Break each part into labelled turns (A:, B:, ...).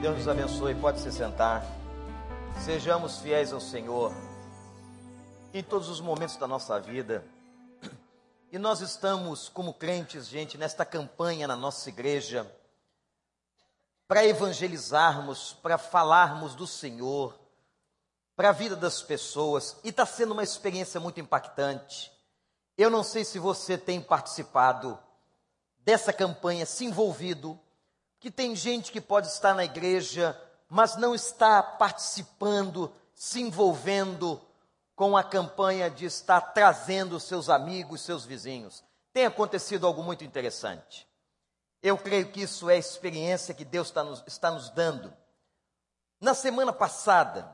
A: Deus nos abençoe. Pode se sentar. Sejamos fiéis ao Senhor em todos os momentos da nossa vida. E nós estamos, como crentes, gente, nesta campanha na nossa igreja, para evangelizarmos, para falarmos do Senhor, para a vida das pessoas, e está sendo uma experiência muito impactante. Eu não sei se você tem participado dessa campanha, se envolvido, que tem gente que pode estar na igreja, mas não está participando, se envolvendo com a campanha de estar trazendo seus amigos, seus vizinhos. Tem acontecido algo muito interessante. Eu creio que isso é a experiência que Deus está nos, está nos dando. Na semana passada,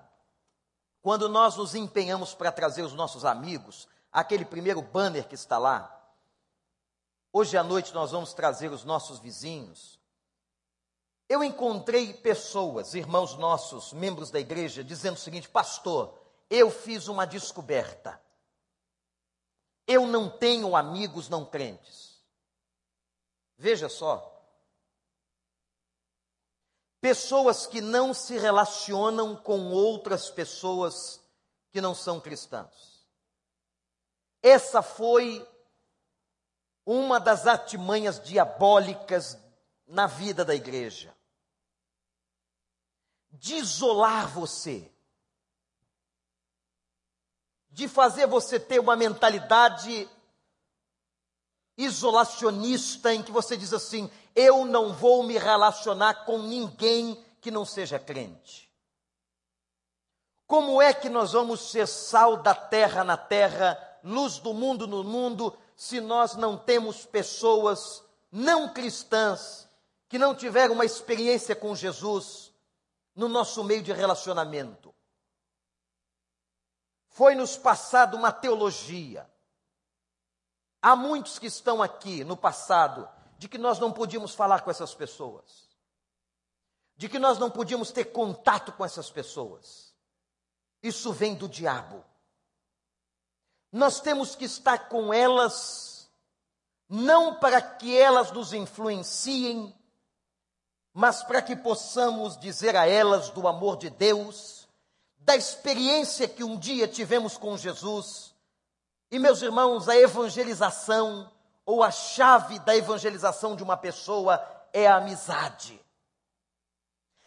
A: quando nós nos empenhamos para trazer os nossos amigos, aquele primeiro banner que está lá, hoje à noite nós vamos trazer os nossos vizinhos. Eu encontrei pessoas, irmãos nossos, membros da igreja, dizendo o seguinte: Pastor, eu fiz uma descoberta. Eu não tenho amigos não crentes. Veja só. Pessoas que não se relacionam com outras pessoas que não são cristãos. Essa foi uma das artimanhas diabólicas na vida da igreja. De isolar você de fazer você ter uma mentalidade isolacionista em que você diz assim: eu não vou me relacionar com ninguém que não seja crente. Como é que nós vamos ser sal da terra na terra, luz do mundo no mundo, se nós não temos pessoas não cristãs que não tiveram uma experiência com Jesus no nosso meio de relacionamento? foi-nos passado uma teologia. Há muitos que estão aqui no passado de que nós não podíamos falar com essas pessoas, de que nós não podíamos ter contato com essas pessoas. Isso vem do diabo. Nós temos que estar com elas, não para que elas nos influenciem, mas para que possamos dizer a elas do amor de Deus da experiência que um dia tivemos com Jesus. E, meus irmãos, a evangelização, ou a chave da evangelização de uma pessoa, é a amizade.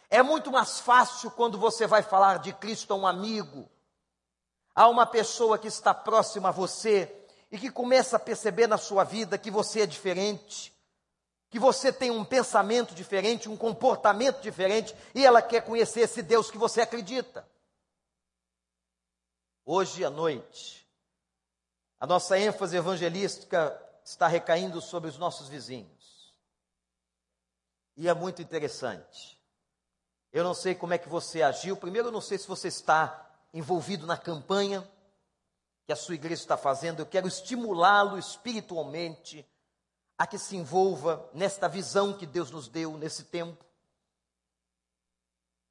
A: É muito mais fácil quando você vai falar de Cristo a um amigo, a uma pessoa que está próxima a você e que começa a perceber na sua vida que você é diferente, que você tem um pensamento diferente, um comportamento diferente, e ela quer conhecer esse Deus que você acredita hoje à noite. A nossa ênfase evangelística está recaindo sobre os nossos vizinhos. E é muito interessante. Eu não sei como é que você agiu. Primeiro, eu não sei se você está envolvido na campanha que a sua igreja está fazendo. Eu quero estimulá-lo espiritualmente a que se envolva nesta visão que Deus nos deu nesse tempo.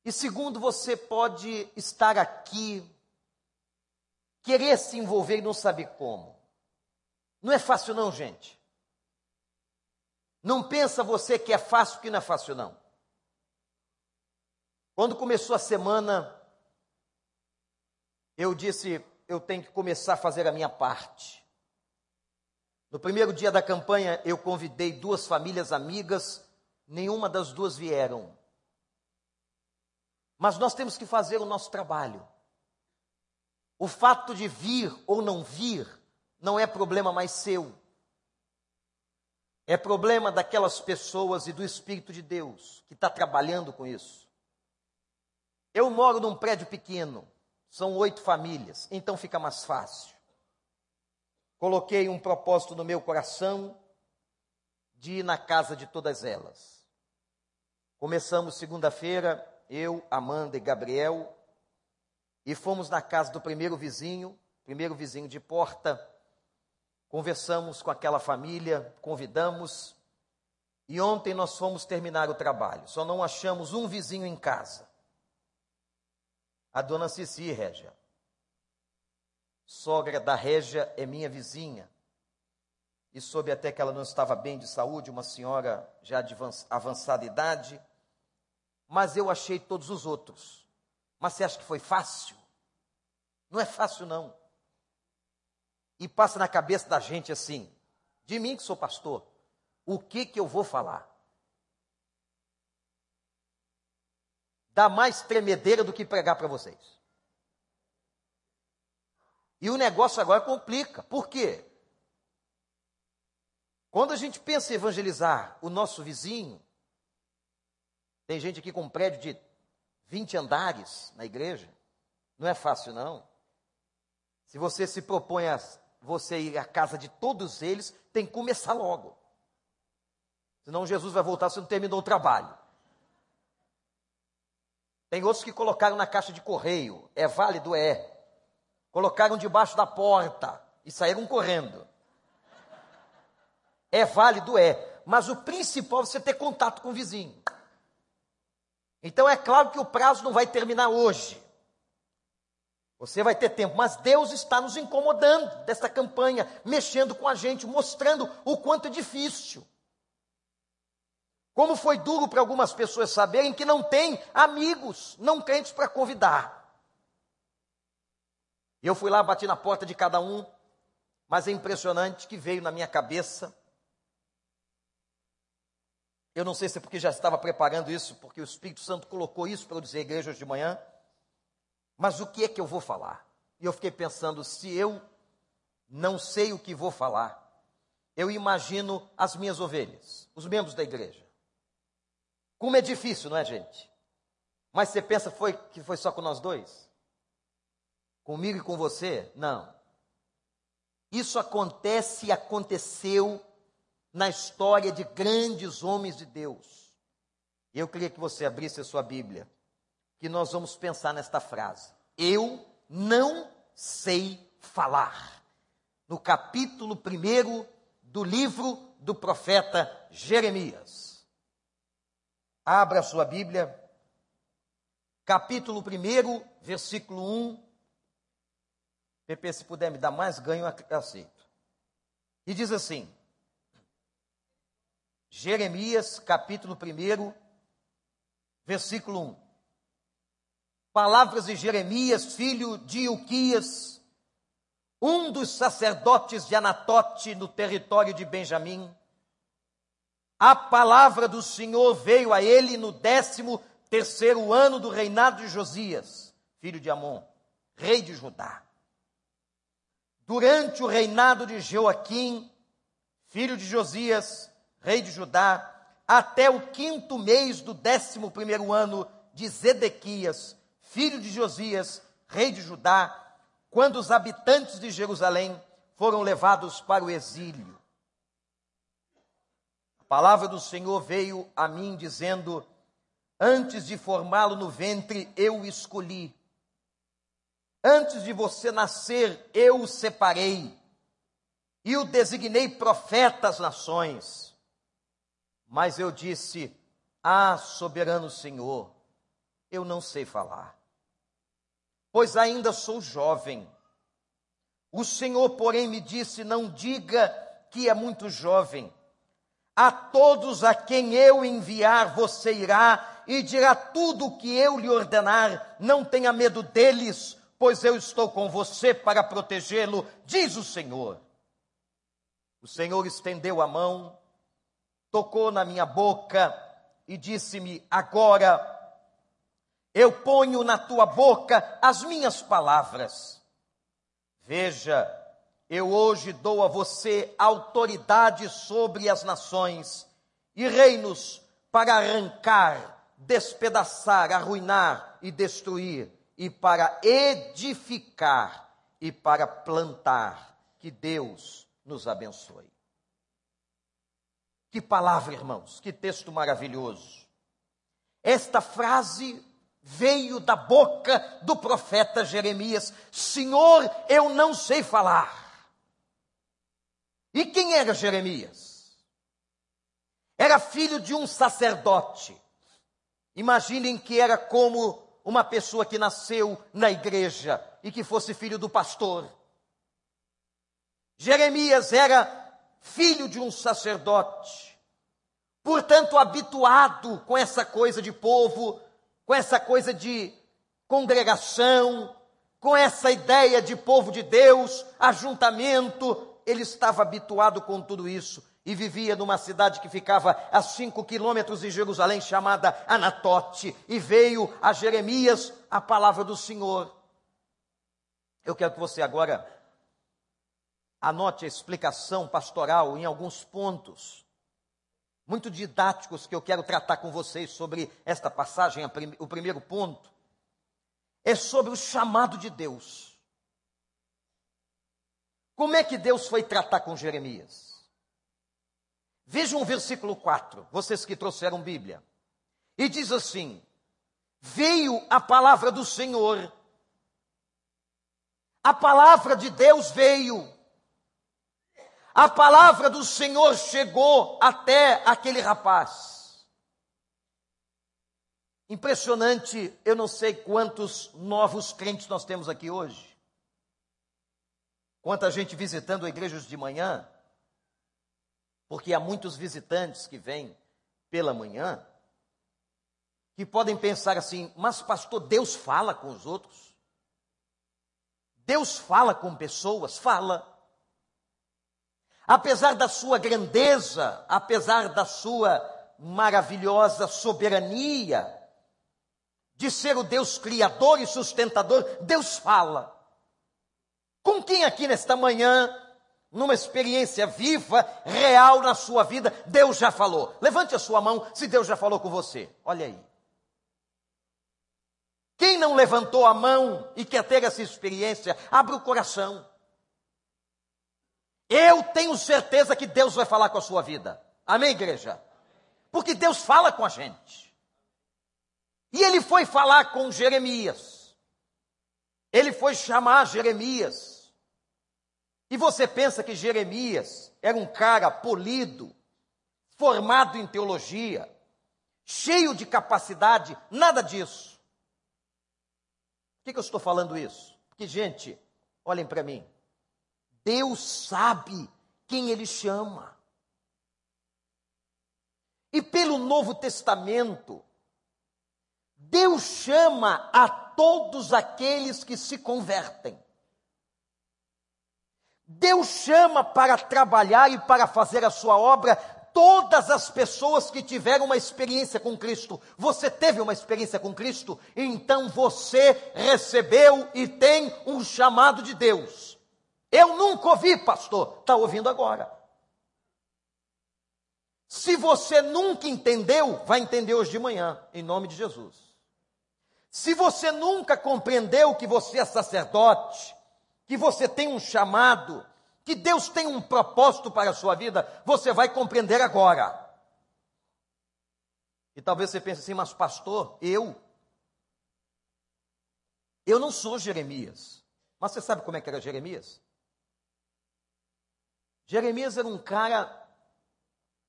A: E segundo, você pode estar aqui querer se envolver e não saber como. Não é fácil não, gente. Não pensa você que é fácil, que não é fácil não. Quando começou a semana, eu disse, eu tenho que começar a fazer a minha parte. No primeiro dia da campanha, eu convidei duas famílias amigas, nenhuma das duas vieram. Mas nós temos que fazer o nosso trabalho. O fato de vir ou não vir não é problema mais seu. É problema daquelas pessoas e do Espírito de Deus que está trabalhando com isso. Eu moro num prédio pequeno, são oito famílias, então fica mais fácil. Coloquei um propósito no meu coração de ir na casa de todas elas. Começamos segunda-feira, eu, Amanda e Gabriel, e fomos na casa do primeiro vizinho, primeiro vizinho de porta, conversamos com aquela família, convidamos, e ontem nós fomos terminar o trabalho. Só não achamos um vizinho em casa. A dona Cici, Régia. Sogra da Régia é minha vizinha. E soube até que ela não estava bem de saúde, uma senhora já de avançada idade. mas eu achei todos os outros. Mas você acha que foi fácil? Não é fácil, não. E passa na cabeça da gente assim, de mim que sou pastor, o que que eu vou falar? Dá mais tremedeira do que pregar para vocês. E o negócio agora complica. Por quê? Quando a gente pensa em evangelizar o nosso vizinho, tem gente aqui com um prédio de 20 andares na igreja, não é fácil não. Se você se propõe a você ir à casa de todos eles, tem que começar logo. Senão Jesus vai voltar se não terminou o trabalho. Tem outros que colocaram na caixa de correio. É válido? É. Colocaram debaixo da porta e saíram correndo. É válido? É. Mas o principal é você ter contato com o vizinho. Então é claro que o prazo não vai terminar hoje. Você vai ter tempo, mas Deus está nos incomodando desta campanha, mexendo com a gente, mostrando o quanto é difícil. Como foi duro para algumas pessoas saberem que não tem amigos não crentes para convidar. Eu fui lá, bati na porta de cada um, mas é impressionante que veio na minha cabeça. Eu não sei se é porque já estava preparando isso, porque o Espírito Santo colocou isso para eu dizer à igreja hoje de manhã. Mas o que é que eu vou falar? E eu fiquei pensando, se eu não sei o que vou falar, eu imagino as minhas ovelhas, os membros da igreja. Como é difícil, não é, gente? Mas você pensa foi, que foi só com nós dois? Comigo e com você? Não. Isso acontece e aconteceu na história de grandes homens de Deus. Eu queria que você abrisse a sua Bíblia que nós vamos pensar nesta frase. Eu não sei falar. No capítulo 1 do livro do profeta Jeremias. Abra a sua Bíblia, capítulo 1, versículo 1. PP, se puder me dar mais ganho, eu aceito. E diz assim: Jeremias, capítulo 1, versículo 1 palavras de Jeremias, filho de Ilquias, um dos sacerdotes de Anatote no território de Benjamim. A palavra do Senhor veio a ele no décimo terceiro ano do reinado de Josias, filho de Amon, rei de Judá. Durante o reinado de Joaquim, filho de Josias, rei de Judá, até o quinto mês do décimo primeiro ano de Zedequias, filho de Josias, rei de Judá, quando os habitantes de Jerusalém foram levados para o exílio. A palavra do Senhor veio a mim dizendo: Antes de formá-lo no ventre, eu o escolhi. Antes de você nascer, eu o separei e o designei profeta às nações. Mas eu disse: Ah, soberano Senhor, eu não sei falar pois ainda sou jovem. O Senhor, porém, me disse: Não diga que é muito jovem. A todos a quem eu enviar, você irá e dirá tudo o que eu lhe ordenar. Não tenha medo deles, pois eu estou com você para protegê-lo, diz o Senhor. O Senhor estendeu a mão, tocou na minha boca e disse-me: Agora eu ponho na tua boca as minhas palavras. Veja, eu hoje dou a você autoridade sobre as nações e reinos para arrancar, despedaçar, arruinar e destruir, e para edificar e para plantar. Que Deus nos abençoe. Que palavra, irmãos, que texto maravilhoso. Esta frase veio da boca do profeta Jeremias: Senhor, eu não sei falar. E quem era Jeremias? Era filho de um sacerdote. Imaginem que era como uma pessoa que nasceu na igreja e que fosse filho do pastor. Jeremias era filho de um sacerdote. portanto, habituado com essa coisa de povo, com essa coisa de congregação, com essa ideia de povo de Deus, ajuntamento, ele estava habituado com tudo isso e vivia numa cidade que ficava a cinco quilômetros de Jerusalém, chamada Anatote, e veio a Jeremias a palavra do Senhor. Eu quero que você agora anote a explicação pastoral em alguns pontos, muito didáticos, que eu quero tratar com vocês sobre esta passagem. O primeiro ponto é sobre o chamado de Deus. Como é que Deus foi tratar com Jeremias? Vejam o versículo 4, vocês que trouxeram Bíblia. E diz assim: Veio a palavra do Senhor. A palavra de Deus veio. A palavra do Senhor chegou até aquele rapaz. Impressionante, eu não sei quantos novos crentes nós temos aqui hoje. Quanta gente visitando igrejas de manhã, porque há muitos visitantes que vêm pela manhã, que podem pensar assim: mas, pastor, Deus fala com os outros? Deus fala com pessoas? Fala. Apesar da sua grandeza, apesar da sua maravilhosa soberania, de ser o Deus criador e sustentador, Deus fala. Com quem aqui nesta manhã numa experiência viva, real na sua vida, Deus já falou. Levante a sua mão se Deus já falou com você. Olha aí. Quem não levantou a mão e quer ter essa experiência, abre o coração. Eu tenho certeza que Deus vai falar com a sua vida. Amém, igreja? Porque Deus fala com a gente. E ele foi falar com Jeremias. Ele foi chamar Jeremias. E você pensa que Jeremias era um cara polido, formado em teologia, cheio de capacidade, nada disso. Por que, que eu estou falando isso? Porque, gente, olhem para mim. Deus sabe quem Ele chama. E pelo Novo Testamento, Deus chama a todos aqueles que se convertem. Deus chama para trabalhar e para fazer a sua obra todas as pessoas que tiveram uma experiência com Cristo. Você teve uma experiência com Cristo, então você recebeu e tem um chamado de Deus. Eu nunca ouvi, pastor, está ouvindo agora. Se você nunca entendeu, vai entender hoje de manhã, em nome de Jesus. Se você nunca compreendeu que você é sacerdote, que você tem um chamado, que Deus tem um propósito para a sua vida, você vai compreender agora. E talvez você pense assim, mas pastor, eu? Eu não sou Jeremias. Mas você sabe como é que era Jeremias? Jeremias era um cara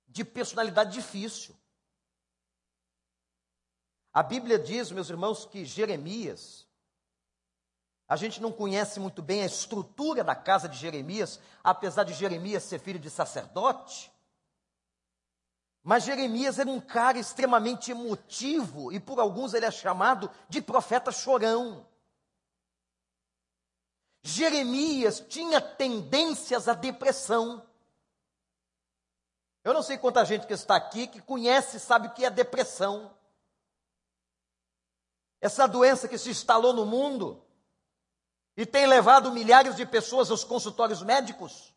A: de personalidade difícil. A Bíblia diz, meus irmãos, que Jeremias a gente não conhece muito bem a estrutura da casa de Jeremias, apesar de Jeremias ser filho de sacerdote. Mas Jeremias era um cara extremamente emotivo e por alguns ele é chamado de profeta chorão. Jeremias tinha tendências à depressão. Eu não sei quanta gente que está aqui que conhece sabe o que é depressão. Essa doença que se instalou no mundo e tem levado milhares de pessoas aos consultórios médicos.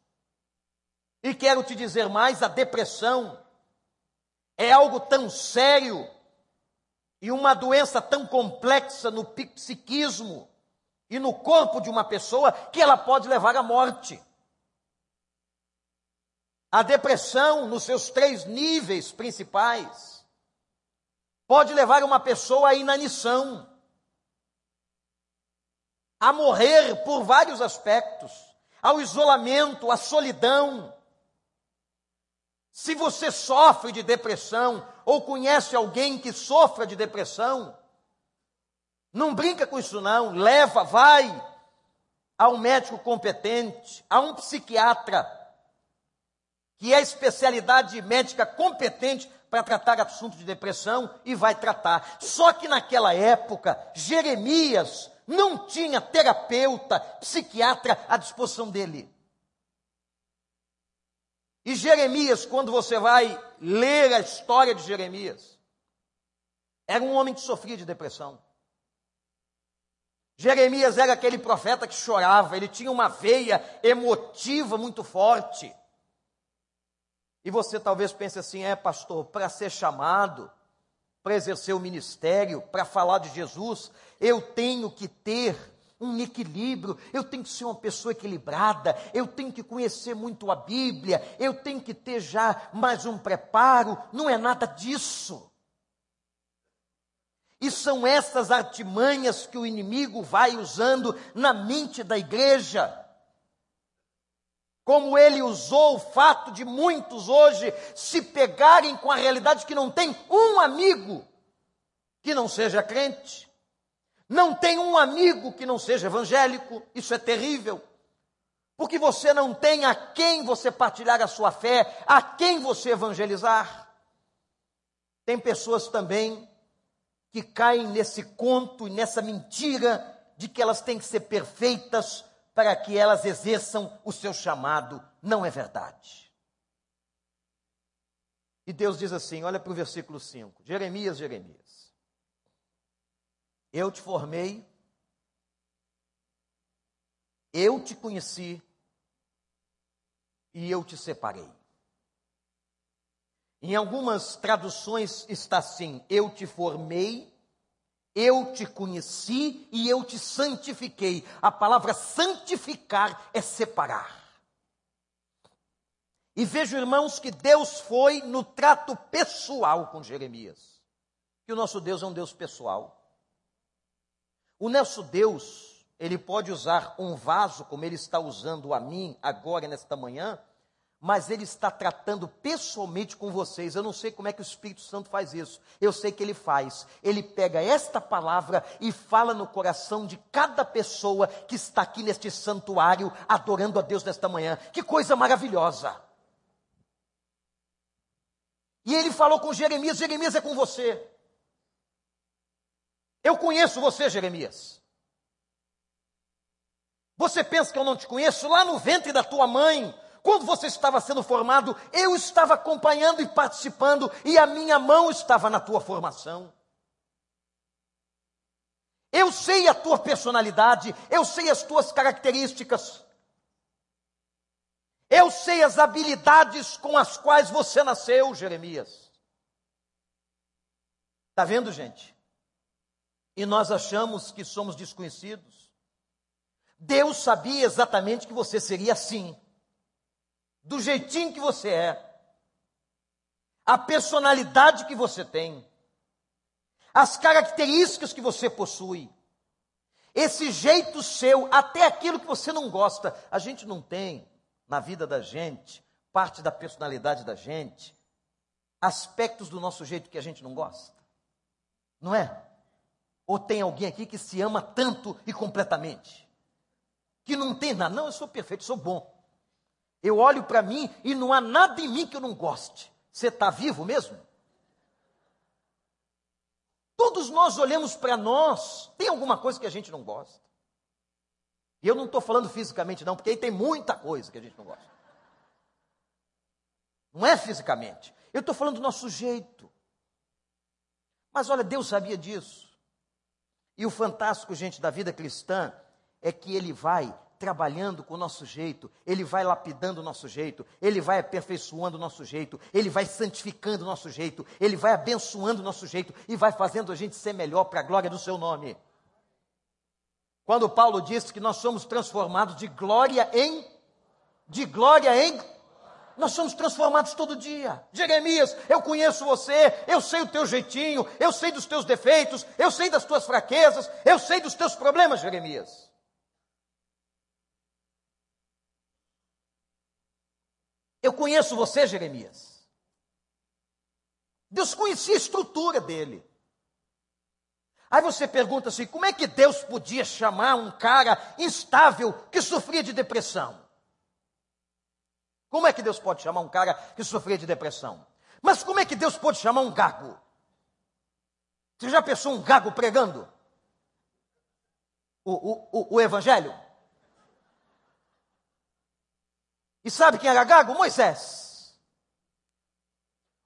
A: E quero te dizer mais: a depressão é algo tão sério e uma doença tão complexa no psiquismo e no corpo de uma pessoa que ela pode levar à morte. A depressão, nos seus três níveis principais, pode levar uma pessoa à inanição a morrer por vários aspectos, ao isolamento, à solidão. Se você sofre de depressão ou conhece alguém que sofra de depressão, não brinca com isso não, leva, vai a um médico competente, a um psiquiatra, que é especialidade médica competente para tratar assunto de depressão e vai tratar. Só que naquela época, Jeremias não tinha terapeuta, psiquiatra à disposição dele. E Jeremias, quando você vai ler a história de Jeremias, era um homem que sofria de depressão. Jeremias era aquele profeta que chorava, ele tinha uma veia emotiva muito forte. E você talvez pense assim: é, pastor, para ser chamado, para exercer o ministério, para falar de Jesus, eu tenho que ter um equilíbrio, eu tenho que ser uma pessoa equilibrada, eu tenho que conhecer muito a Bíblia, eu tenho que ter já mais um preparo. Não é nada disso. E são essas artimanhas que o inimigo vai usando na mente da igreja. Como ele usou o fato de muitos hoje se pegarem com a realidade que não tem um amigo que não seja crente. Não tem um amigo que não seja evangélico. Isso é terrível. Porque você não tem a quem você partilhar a sua fé, a quem você evangelizar. Tem pessoas também que caem nesse conto e nessa mentira de que elas têm que ser perfeitas para que elas exerçam o seu chamado. Não é verdade. E Deus diz assim: olha para o versículo 5, Jeremias, Jeremias. Eu te formei, eu te conheci e eu te separei. Em algumas traduções está assim: Eu te formei, eu te conheci e eu te santifiquei. A palavra santificar é separar. E vejo, irmãos, que Deus foi no trato pessoal com Jeremias. Que o nosso Deus é um Deus pessoal. O nosso Deus, ele pode usar um vaso, como ele está usando a mim agora, nesta manhã, mas ele está tratando pessoalmente com vocês. Eu não sei como é que o Espírito Santo faz isso. Eu sei que ele faz. Ele pega esta palavra e fala no coração de cada pessoa que está aqui neste santuário adorando a Deus nesta manhã. Que coisa maravilhosa! E ele falou com Jeremias: Jeremias é com você. Eu conheço você, Jeremias. Você pensa que eu não te conheço? Lá no ventre da tua mãe, quando você estava sendo formado, eu estava acompanhando e participando, e a minha mão estava na tua formação. Eu sei a tua personalidade, eu sei as tuas características. Eu sei as habilidades com as quais você nasceu, Jeremias. Está vendo, gente? E nós achamos que somos desconhecidos. Deus sabia exatamente que você seria assim do jeitinho que você é, a personalidade que você tem, as características que você possui, esse jeito seu, até aquilo que você não gosta, a gente não tem na vida da gente, parte da personalidade da gente, aspectos do nosso jeito que a gente não gosta, não é? Ou tem alguém aqui que se ama tanto e completamente, que não tem nada, não, eu sou perfeito, sou bom. Eu olho para mim e não há nada em mim que eu não goste. Você está vivo mesmo? Todos nós olhamos para nós, tem alguma coisa que a gente não gosta. E eu não estou falando fisicamente, não, porque aí tem muita coisa que a gente não gosta. Não é fisicamente. Eu estou falando do nosso jeito. Mas olha, Deus sabia disso. E o fantástico, gente, da vida cristã é que ele vai trabalhando com o nosso jeito, Ele vai lapidando o nosso jeito, Ele vai aperfeiçoando o nosso jeito, Ele vai santificando o nosso jeito, Ele vai abençoando o nosso jeito e vai fazendo a gente ser melhor para a glória do Seu nome. Quando Paulo disse que nós somos transformados de glória em, de glória em, nós somos transformados todo dia. Jeremias, eu conheço você, eu sei o teu jeitinho, eu sei dos teus defeitos, eu sei das tuas fraquezas, eu sei dos teus problemas, Jeremias. Eu conheço você, Jeremias. Deus conhecia a estrutura dele. Aí você pergunta assim: como é que Deus podia chamar um cara instável que sofria de depressão? Como é que Deus pode chamar um cara que sofria de depressão? Mas como é que Deus pode chamar um gago? Você já pensou um gago pregando? O, o, o, o evangelho? E sabe quem era gago? Moisés.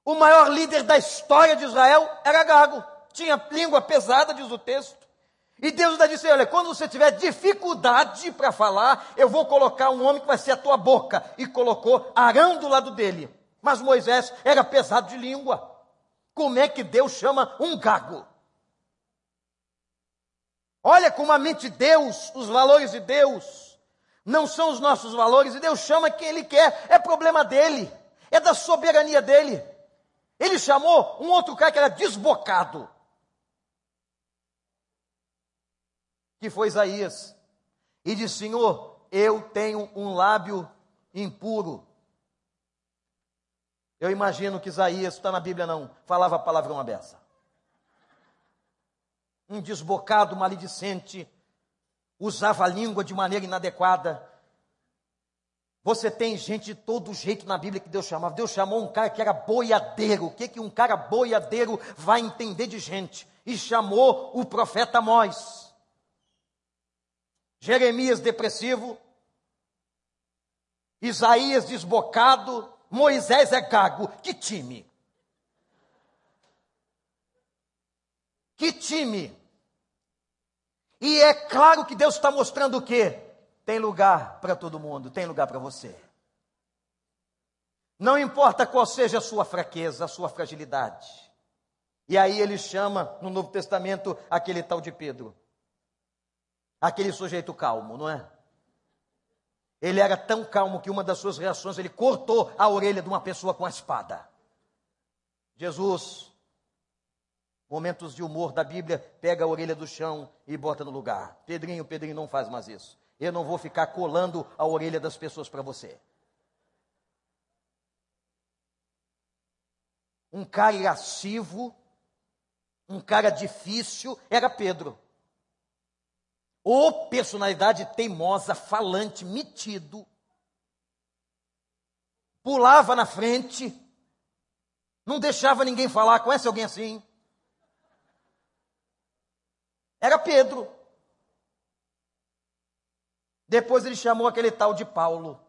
A: O maior líder da história de Israel era gago. Tinha língua pesada, diz o texto. E Deus ainda disse: Olha, quando você tiver dificuldade para falar, eu vou colocar um homem que vai ser a tua boca. E colocou Arão do lado dele. Mas Moisés era pesado de língua. Como é que Deus chama um gago? Olha como a mente de Deus, os valores de Deus, não são os nossos valores, e Deus chama quem Ele quer, é problema dele, é da soberania dele. Ele chamou um outro cara que era desbocado. que foi Isaías, e disse: Senhor, eu tenho um lábio impuro. Eu imagino que Isaías, está na Bíblia não, falava palavrão aberta. Um desbocado maledicente, usava a língua de maneira inadequada. Você tem gente de todo jeito na Bíblia que Deus chamava. Deus chamou um cara que era boiadeiro. O que, que um cara boiadeiro vai entender de gente? E chamou o profeta Amós. Jeremias depressivo, Isaías desbocado, Moisés é gago. Que time! Que time! E é claro que Deus está mostrando o quê? Tem lugar para todo mundo, tem lugar para você. Não importa qual seja a sua fraqueza, a sua fragilidade. E aí ele chama no Novo Testamento aquele tal de Pedro. Aquele sujeito calmo, não é? Ele era tão calmo que uma das suas reações, ele cortou a orelha de uma pessoa com a espada. Jesus, momentos de humor da Bíblia, pega a orelha do chão e bota no lugar. Pedrinho, Pedrinho, não faz mais isso. Eu não vou ficar colando a orelha das pessoas para você. Um cara irascivo, um cara difícil, era Pedro. Ou personalidade teimosa, falante, metido. Pulava na frente, não deixava ninguém falar. Conhece alguém assim? Era Pedro. Depois ele chamou aquele tal de Paulo.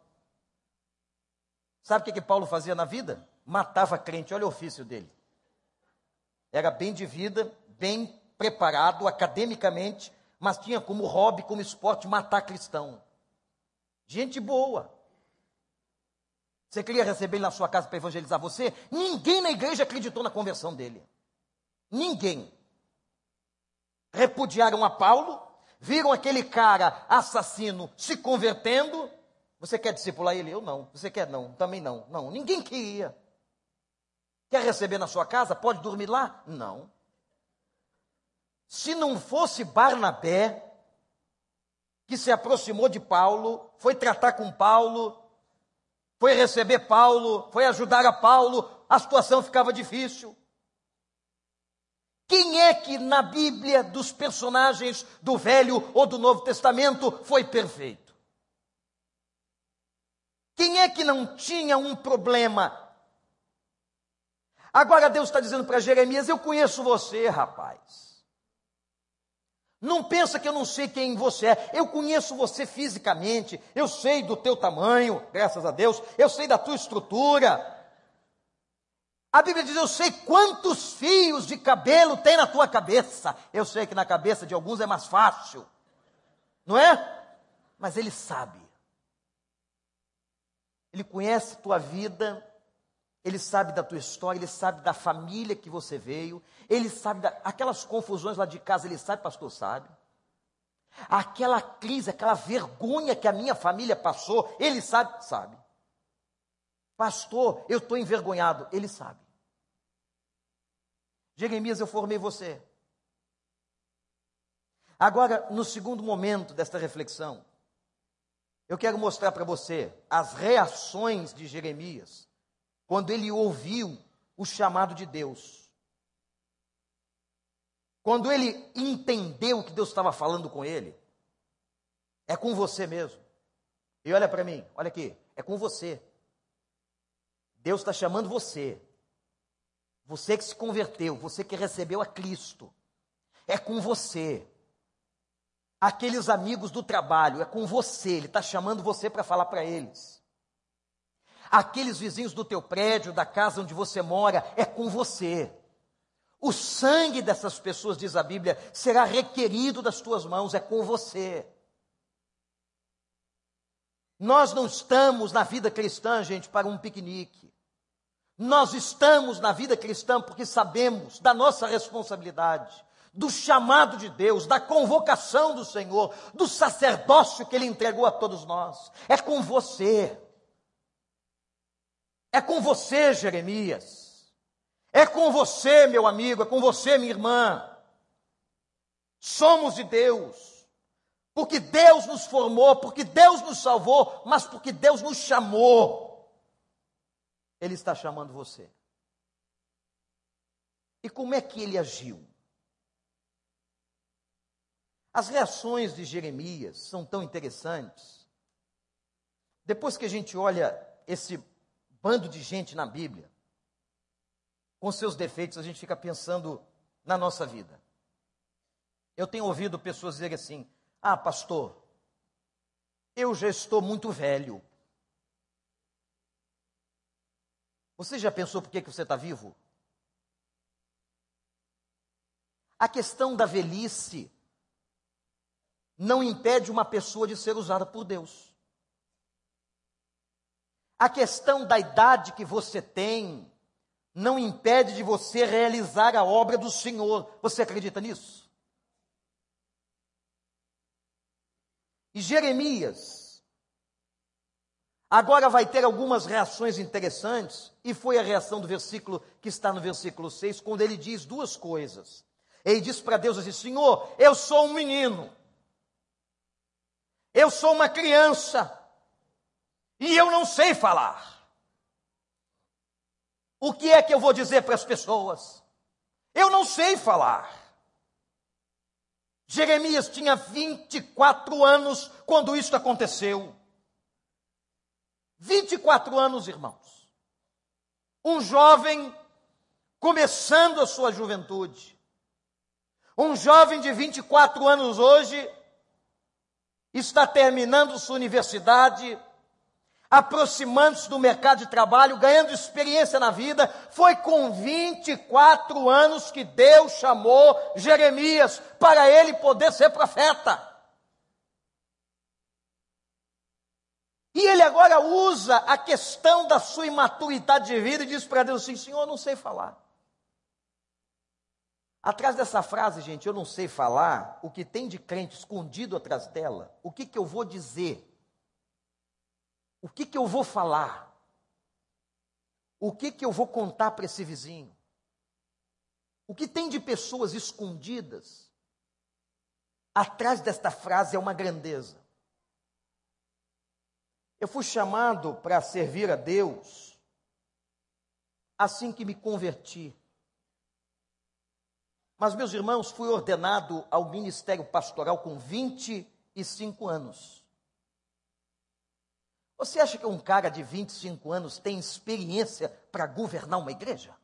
A: Sabe o que, que Paulo fazia na vida? Matava crente, olha o ofício dele. Era bem de vida, bem preparado academicamente, mas tinha como hobby, como esporte, matar cristão. Gente boa. Você queria receber ele na sua casa para evangelizar você? Ninguém na igreja acreditou na conversão dele. Ninguém. Repudiaram a Paulo, viram aquele cara assassino se convertendo. Você quer discipular ele? Eu não. Você quer? Não. Também não. Não. Ninguém queria. Quer receber na sua casa? Pode dormir lá? Não. Se não fosse Barnabé, que se aproximou de Paulo, foi tratar com Paulo, foi receber Paulo, foi ajudar a Paulo, a situação ficava difícil. Quem é que na Bíblia, dos personagens do Velho ou do Novo Testamento, foi perfeito? Quem é que não tinha um problema? Agora Deus está dizendo para Jeremias: Eu conheço você, rapaz. Não pensa que eu não sei quem você é. Eu conheço você fisicamente. Eu sei do teu tamanho, graças a Deus. Eu sei da tua estrutura. A Bíblia diz: Eu sei quantos fios de cabelo tem na tua cabeça. Eu sei que na cabeça de alguns é mais fácil, não é? Mas Ele sabe. Ele conhece tua vida, ele sabe da tua história, ele sabe da família que você veio, ele sabe daquelas confusões lá de casa, ele sabe, pastor, sabe. Aquela crise, aquela vergonha que a minha família passou, ele sabe, sabe. Pastor, eu estou envergonhado, ele sabe. Jeremias, eu formei você. Agora, no segundo momento desta reflexão, eu quero mostrar para você as reações de Jeremias quando ele ouviu o chamado de Deus. Quando ele entendeu que Deus estava falando com ele, é com você mesmo. E olha para mim, olha aqui, é com você. Deus está chamando você. você que se converteu, você que recebeu a Cristo, é com você. Aqueles amigos do trabalho, é com você, ele está chamando você para falar para eles. Aqueles vizinhos do teu prédio, da casa onde você mora, é com você. O sangue dessas pessoas, diz a Bíblia, será requerido das tuas mãos, é com você. Nós não estamos na vida cristã, gente, para um piquenique. Nós estamos na vida cristã porque sabemos da nossa responsabilidade, do chamado de Deus, da convocação do Senhor, do sacerdócio que Ele entregou a todos nós. É com você. É com você, Jeremias. É com você, meu amigo, é com você, minha irmã. Somos de Deus porque Deus nos formou, porque Deus nos salvou, mas porque Deus nos chamou. Ele está chamando você. E como é que ele agiu? As reações de Jeremias são tão interessantes. Depois que a gente olha esse bando de gente na Bíblia, com seus defeitos, a gente fica pensando na nossa vida. Eu tenho ouvido pessoas dizerem assim: ah, pastor, eu já estou muito velho. Você já pensou por que, que você está vivo? A questão da velhice não impede uma pessoa de ser usada por Deus. A questão da idade que você tem não impede de você realizar a obra do Senhor. Você acredita nisso? E Jeremias agora vai ter algumas reações interessantes, e foi a reação do versículo que está no versículo 6, quando ele diz duas coisas. Ele diz para Deus assim: Senhor, eu sou um menino, eu sou uma criança, e eu não sei falar. O que é que eu vou dizer para as pessoas? Eu não sei falar. Jeremias tinha 24 anos quando isso aconteceu. 24 anos, irmãos. Um jovem começando a sua juventude. Um jovem de 24 anos hoje está terminando sua universidade, aproximando-se do mercado de trabalho, ganhando experiência na vida. Foi com 24 anos que Deus chamou Jeremias para ele poder ser profeta. E ele agora usa a questão da sua imaturidade de vida e diz para Deus assim: Senhor, eu não sei falar. Atrás dessa frase, gente, eu não sei falar, o que tem de crente escondido atrás dela, o que, que eu vou dizer? O que, que eu vou falar? O que, que eu vou contar para esse vizinho? O que tem de pessoas escondidas atrás desta frase é uma grandeza. Eu fui chamado para servir a Deus assim que me converti. Mas, meus irmãos, fui ordenado ao ministério pastoral com 25 anos. Você acha que um cara de 25 anos tem experiência para governar uma igreja?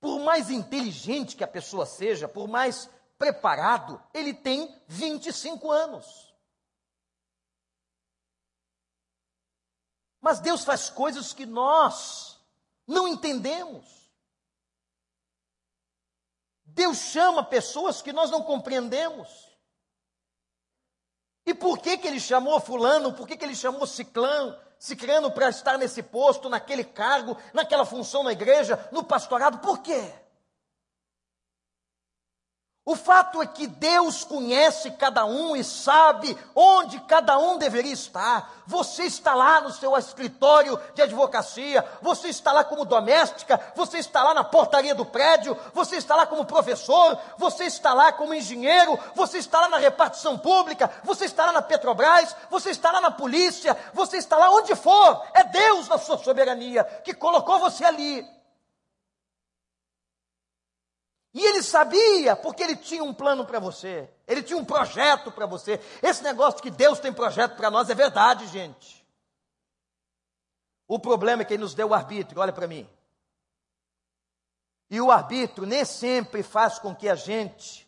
A: Por mais inteligente que a pessoa seja, por mais preparado, ele tem 25 anos. Mas Deus faz coisas que nós não entendemos. Deus chama pessoas que nós não compreendemos. E por que, que ele chamou fulano? Por que, que ele chamou ciclano? Ciclano para estar nesse posto, naquele cargo, naquela função na igreja, no pastorado? Por quê? O fato é que Deus conhece cada um e sabe onde cada um deveria estar. Você está lá no seu escritório de advocacia, você está lá como doméstica, você está lá na portaria do prédio, você está lá como professor, você está lá como engenheiro, você está lá na repartição pública, você está lá na Petrobras, você está lá na polícia, você está lá onde for. É Deus na sua soberania que colocou você ali. E ele sabia, porque ele tinha um plano para você, ele tinha um projeto para você. Esse negócio que Deus tem projeto para nós é verdade, gente. O problema é que ele nos deu o arbítrio, olha para mim. E o arbítrio nem sempre faz com que a gente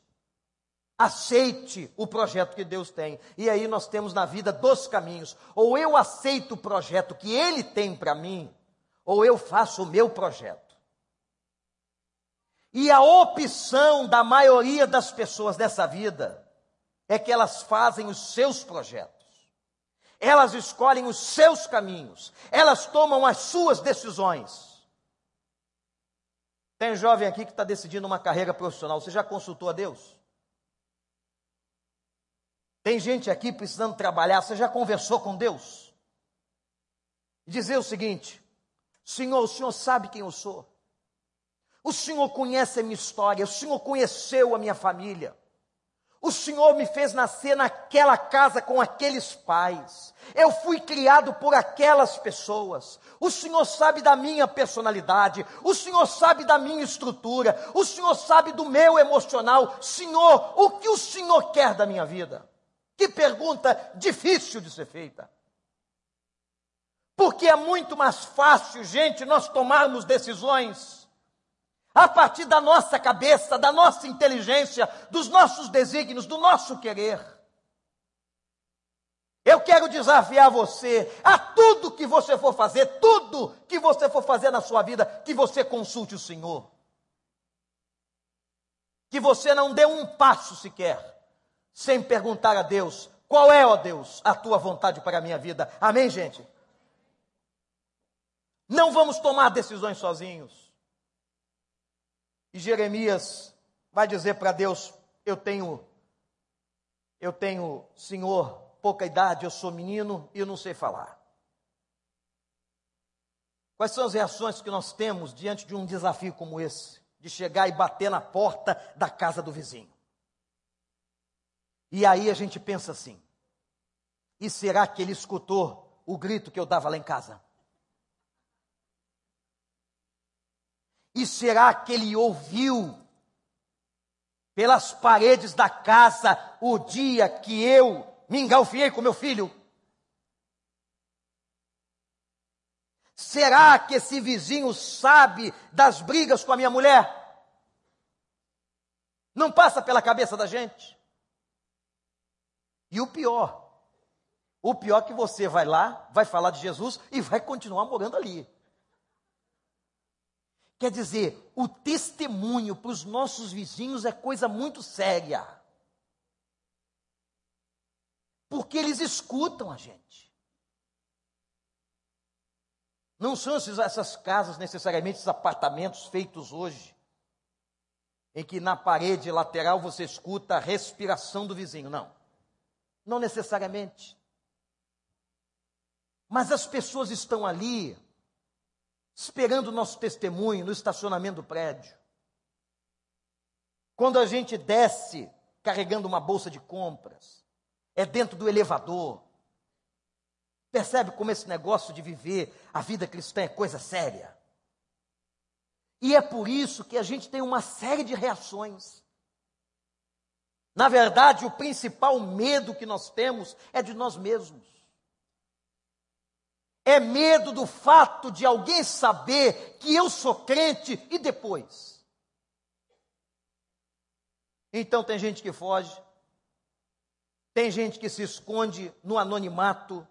A: aceite o projeto que Deus tem. E aí nós temos na vida dois caminhos: ou eu aceito o projeto que Ele tem para mim, ou eu faço o meu projeto. E a opção da maioria das pessoas dessa vida é que elas fazem os seus projetos. Elas escolhem os seus caminhos, elas tomam as suas decisões. Tem jovem aqui que está decidindo uma carreira profissional. Você já consultou a Deus? Tem gente aqui precisando trabalhar. Você já conversou com Deus? Dizer o seguinte: Senhor, o Senhor sabe quem eu sou. O Senhor conhece a minha história. O Senhor conheceu a minha família. O Senhor me fez nascer naquela casa com aqueles pais. Eu fui criado por aquelas pessoas. O Senhor sabe da minha personalidade. O Senhor sabe da minha estrutura. O Senhor sabe do meu emocional. Senhor, o que o Senhor quer da minha vida? Que pergunta difícil de ser feita. Porque é muito mais fácil, gente, nós tomarmos decisões a partir da nossa cabeça, da nossa inteligência, dos nossos desígnios, do nosso querer. Eu quero desafiar você a tudo que você for fazer, tudo que você for fazer na sua vida, que você consulte o Senhor. Que você não dê um passo sequer sem perguntar a Deus: qual é, ó Deus, a tua vontade para a minha vida? Amém, gente? Não vamos tomar decisões sozinhos. E Jeremias vai dizer para Deus: Eu tenho, eu tenho, Senhor, pouca idade, eu sou menino e eu não sei falar. Quais são as reações que nós temos diante de um desafio como esse? De chegar e bater na porta da casa do vizinho. E aí a gente pensa assim: e será que ele escutou o grito que eu dava lá em casa? E será que ele ouviu pelas paredes da casa o dia que eu me engalfiei com meu filho? Será que esse vizinho sabe das brigas com a minha mulher? Não passa pela cabeça da gente. E o pior, o pior é que você vai lá, vai falar de Jesus e vai continuar morando ali. Quer dizer, o testemunho para os nossos vizinhos é coisa muito séria. Porque eles escutam a gente. Não são essas casas necessariamente, esses apartamentos feitos hoje, em que na parede lateral você escuta a respiração do vizinho. Não. Não necessariamente. Mas as pessoas estão ali esperando o nosso testemunho no estacionamento do prédio. Quando a gente desce carregando uma bolsa de compras, é dentro do elevador. Percebe como esse negócio de viver a vida cristã é coisa séria? E é por isso que a gente tem uma série de reações. Na verdade, o principal medo que nós temos é de nós mesmos é medo do fato de alguém saber que eu sou crente e depois. Então tem gente que foge, tem gente que se esconde no anonimato.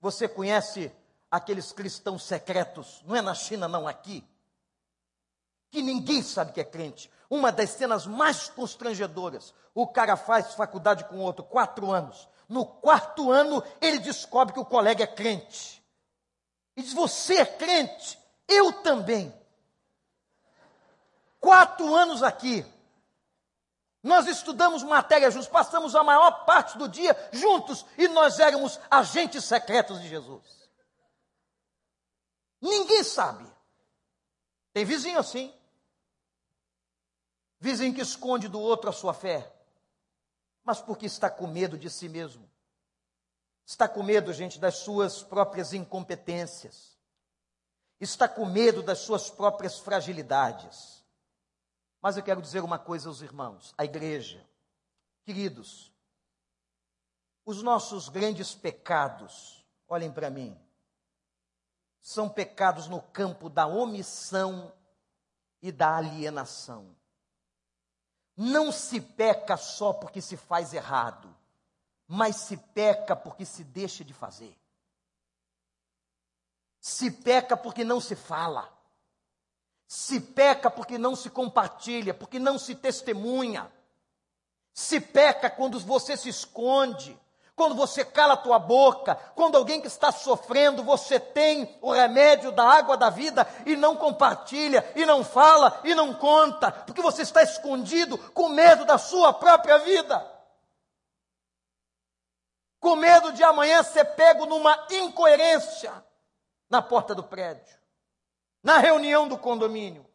A: Você conhece aqueles cristãos secretos, não é na China, não, aqui, que ninguém sabe que é crente. Uma das cenas mais constrangedoras: o cara faz faculdade com outro, quatro anos, no quarto ano, ele descobre que o colega é crente. E diz: Você é crente? Eu também. Quatro anos aqui. Nós estudamos matéria juntos, passamos a maior parte do dia juntos e nós éramos agentes secretos de Jesus. Ninguém sabe. Tem vizinho assim. Vizinho que esconde do outro a sua fé mas porque está com medo de si mesmo. Está com medo, gente, das suas próprias incompetências. Está com medo das suas próprias fragilidades. Mas eu quero dizer uma coisa aos irmãos, à igreja. Queridos, os nossos grandes pecados, olhem para mim, são pecados no campo da omissão e da alienação. Não se peca só porque se faz errado, mas se peca porque se deixa de fazer. Se peca porque não se fala. Se peca porque não se compartilha, porque não se testemunha. Se peca quando você se esconde, quando você cala a tua boca, quando alguém que está sofrendo, você tem o remédio da água da vida e não compartilha, e não fala, e não conta, porque você está escondido com medo da sua própria vida. Com medo de amanhã ser pego numa incoerência na porta do prédio, na reunião do condomínio.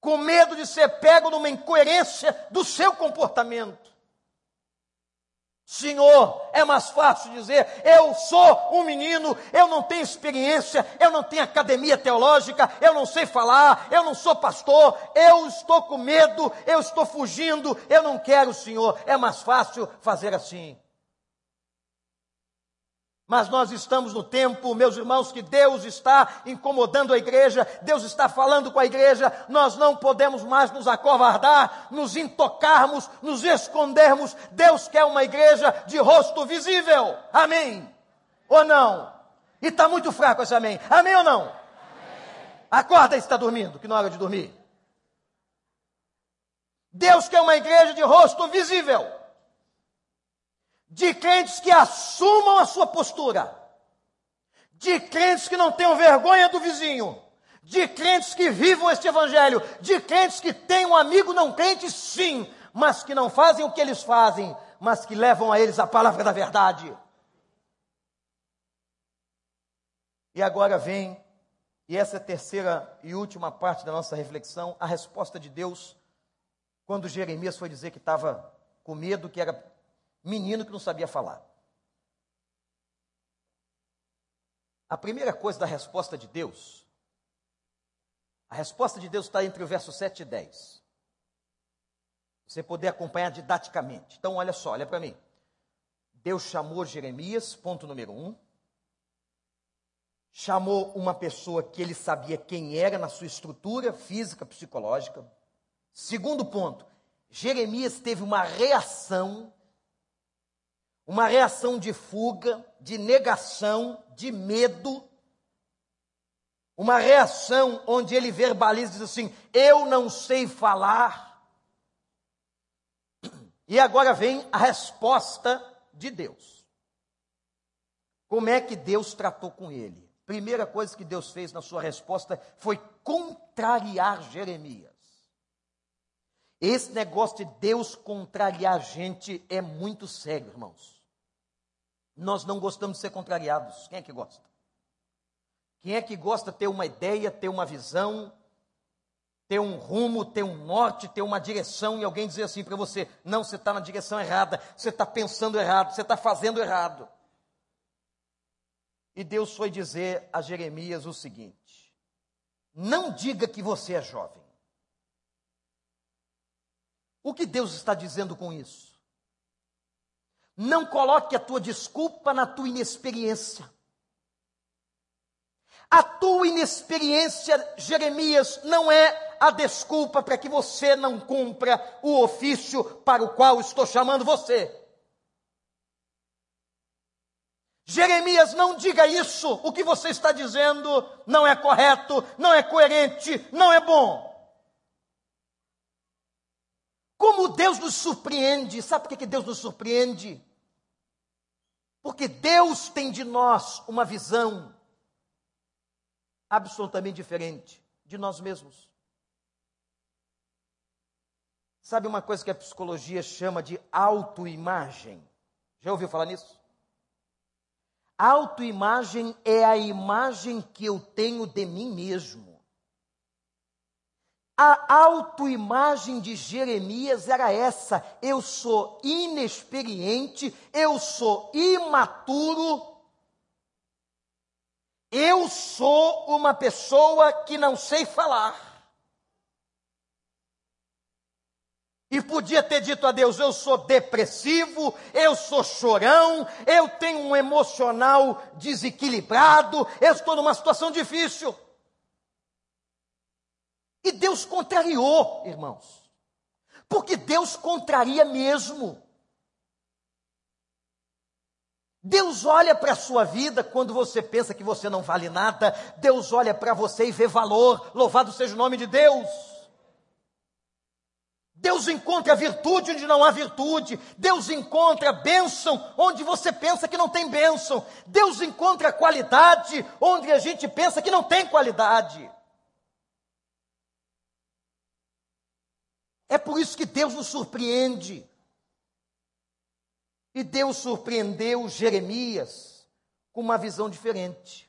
A: Com medo de ser pego numa incoerência do seu comportamento. Senhor, é mais fácil dizer: eu sou um menino, eu não tenho experiência, eu não tenho academia teológica, eu não sei falar, eu não sou pastor, eu estou com medo, eu estou fugindo, eu não quero, Senhor. É mais fácil fazer assim. Mas nós estamos no tempo, meus irmãos, que Deus está incomodando a igreja, Deus está falando com a igreja, nós não podemos mais nos acovardar, nos intocarmos, nos escondermos. Deus quer uma igreja de rosto visível. Amém? Ou não? E está muito fraco esse amém. Amém ou não? Amém. Acorda e está dormindo, que não é hora de dormir. Deus quer uma igreja de rosto visível de crentes que assumam a sua postura, de crentes que não tenham vergonha do vizinho, de crentes que vivam este evangelho, de crentes que têm um amigo não crente, sim, mas que não fazem o que eles fazem, mas que levam a eles a palavra da verdade. E agora vem, e essa é a terceira e última parte da nossa reflexão, a resposta de Deus, quando Jeremias foi dizer que estava com medo, que era menino que não sabia falar. A primeira coisa da resposta de Deus, a resposta de Deus está entre o verso 7 e 10. Você poder acompanhar didaticamente. Então, olha só, olha para mim. Deus chamou Jeremias, ponto número um. Chamou uma pessoa que ele sabia quem era na sua estrutura física, psicológica. Segundo ponto, Jeremias teve uma reação uma reação de fuga, de negação, de medo, uma reação onde ele verbaliza diz assim: Eu não sei falar. E agora vem a resposta de Deus. Como é que Deus tratou com ele? Primeira coisa que Deus fez na sua resposta foi contrariar Jeremias. Esse negócio de Deus contrariar a gente é muito sério, irmãos. Nós não gostamos de ser contrariados. Quem é que gosta? Quem é que gosta de ter uma ideia, ter uma visão, ter um rumo, ter um norte, ter uma direção e alguém dizer assim para você: não, você está na direção errada, você está pensando errado, você está fazendo errado. E Deus foi dizer a Jeremias o seguinte: não diga que você é jovem. O que Deus está dizendo com isso? Não coloque a tua desculpa na tua inexperiência. A tua inexperiência, Jeremias, não é a desculpa para que você não cumpra o ofício para o qual estou chamando você. Jeremias, não diga isso. O que você está dizendo não é correto, não é coerente, não é bom. Como Deus nos surpreende, sabe por que Deus nos surpreende? Porque Deus tem de nós uma visão absolutamente diferente de nós mesmos. Sabe uma coisa que a psicologia chama de autoimagem? Já ouviu falar nisso? Autoimagem é a imagem que eu tenho de mim mesmo. A autoimagem de Jeremias era essa: eu sou inexperiente, eu sou imaturo, eu sou uma pessoa que não sei falar. E podia ter dito a Deus: eu sou depressivo, eu sou chorão, eu tenho um emocional desequilibrado, eu estou numa situação difícil. E Deus contrariou, irmãos. Porque Deus contraria mesmo. Deus olha para a sua vida quando você pensa que você não vale nada, Deus olha para você e vê valor, louvado seja o nome de Deus. Deus encontra virtude onde não há virtude, Deus encontra bênção onde você pensa que não tem bênção, Deus encontra qualidade onde a gente pensa que não tem qualidade. É por isso que Deus nos surpreende. E Deus surpreendeu Jeremias com uma visão diferente.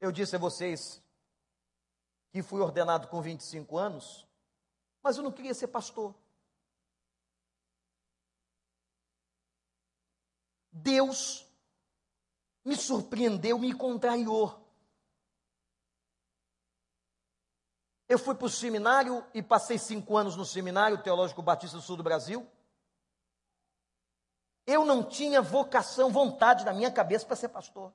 A: Eu disse a vocês que fui ordenado com 25 anos, mas eu não queria ser pastor. Deus me surpreendeu, me contrariou. Eu fui para o seminário e passei cinco anos no Seminário Teológico Batista do Sul do Brasil. Eu não tinha vocação, vontade na minha cabeça para ser pastor.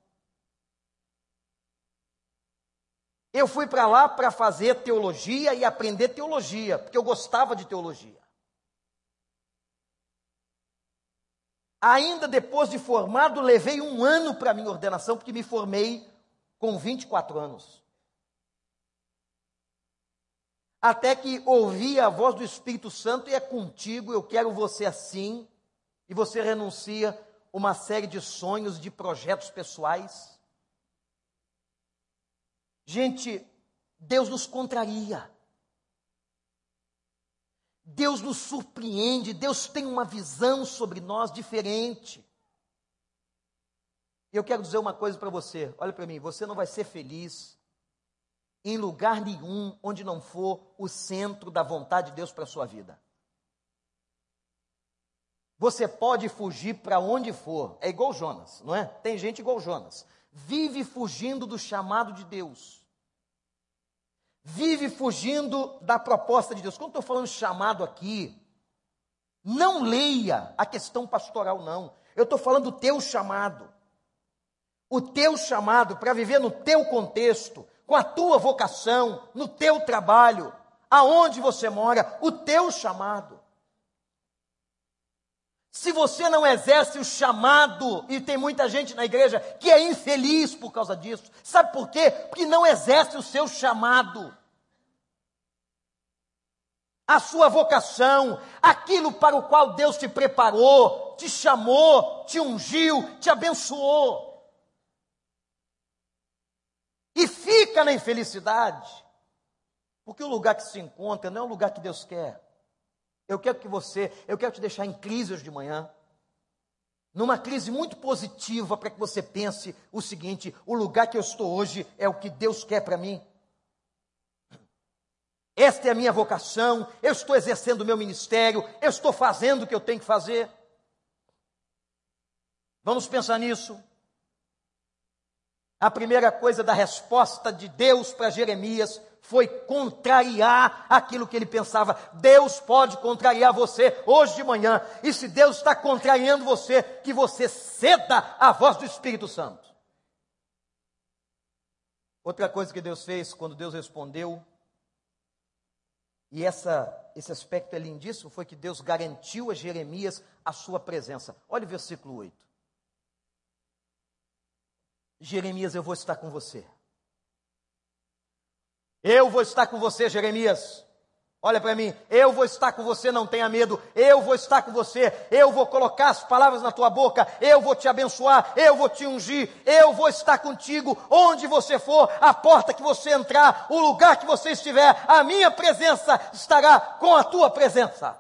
A: Eu fui para lá para fazer teologia e aprender teologia, porque eu gostava de teologia. Ainda depois de formado, levei um ano para a minha ordenação, porque me formei com 24 anos. Até que ouvi a voz do Espírito Santo e é contigo, eu quero você assim, e você renuncia uma série de sonhos, de projetos pessoais. Gente, Deus nos contraria. Deus nos surpreende, Deus tem uma visão sobre nós diferente. E eu quero dizer uma coisa para você: olha para mim, você não vai ser feliz em lugar nenhum onde não for o centro da vontade de Deus para a sua vida. Você pode fugir para onde for. É igual Jonas, não é? Tem gente igual Jonas. Vive fugindo do chamado de Deus. Vive fugindo da proposta de Deus. Quando estou falando chamado aqui, não leia a questão pastoral, não. Eu estou falando do teu chamado. O teu chamado para viver no teu contexto, com a tua vocação, no teu trabalho, aonde você mora, o teu chamado. Se você não exerce o chamado, e tem muita gente na igreja que é infeliz por causa disso, sabe por quê? Porque não exerce o seu chamado. A sua vocação, aquilo para o qual Deus te preparou, te chamou, te ungiu, te abençoou. E fica na infelicidade, porque o lugar que se encontra não é o lugar que Deus quer. Eu quero que você, eu quero te deixar em crise hoje de manhã. Numa crise muito positiva para que você pense o seguinte: o lugar que eu estou hoje é o que Deus quer para mim. Esta é a minha vocação, eu estou exercendo o meu ministério, eu estou fazendo o que eu tenho que fazer. Vamos pensar nisso. A primeira coisa da resposta de Deus para Jeremias foi contrariar aquilo que ele pensava. Deus pode contrariar você hoje de manhã. E se Deus está contrariando você, que você ceda à voz do Espírito Santo. Outra coisa que Deus fez quando Deus respondeu, e essa, esse aspecto é lindíssimo, foi que Deus garantiu a Jeremias a sua presença. Olha o versículo 8. Jeremias, eu vou estar com você. Eu vou estar com você, Jeremias. Olha para mim, eu vou estar com você, não tenha medo. Eu vou estar com você. Eu vou colocar as palavras na tua boca. Eu vou te abençoar. Eu vou te ungir. Eu vou estar contigo onde você for, a porta que você entrar, o lugar que você estiver. A minha presença estará com a tua presença.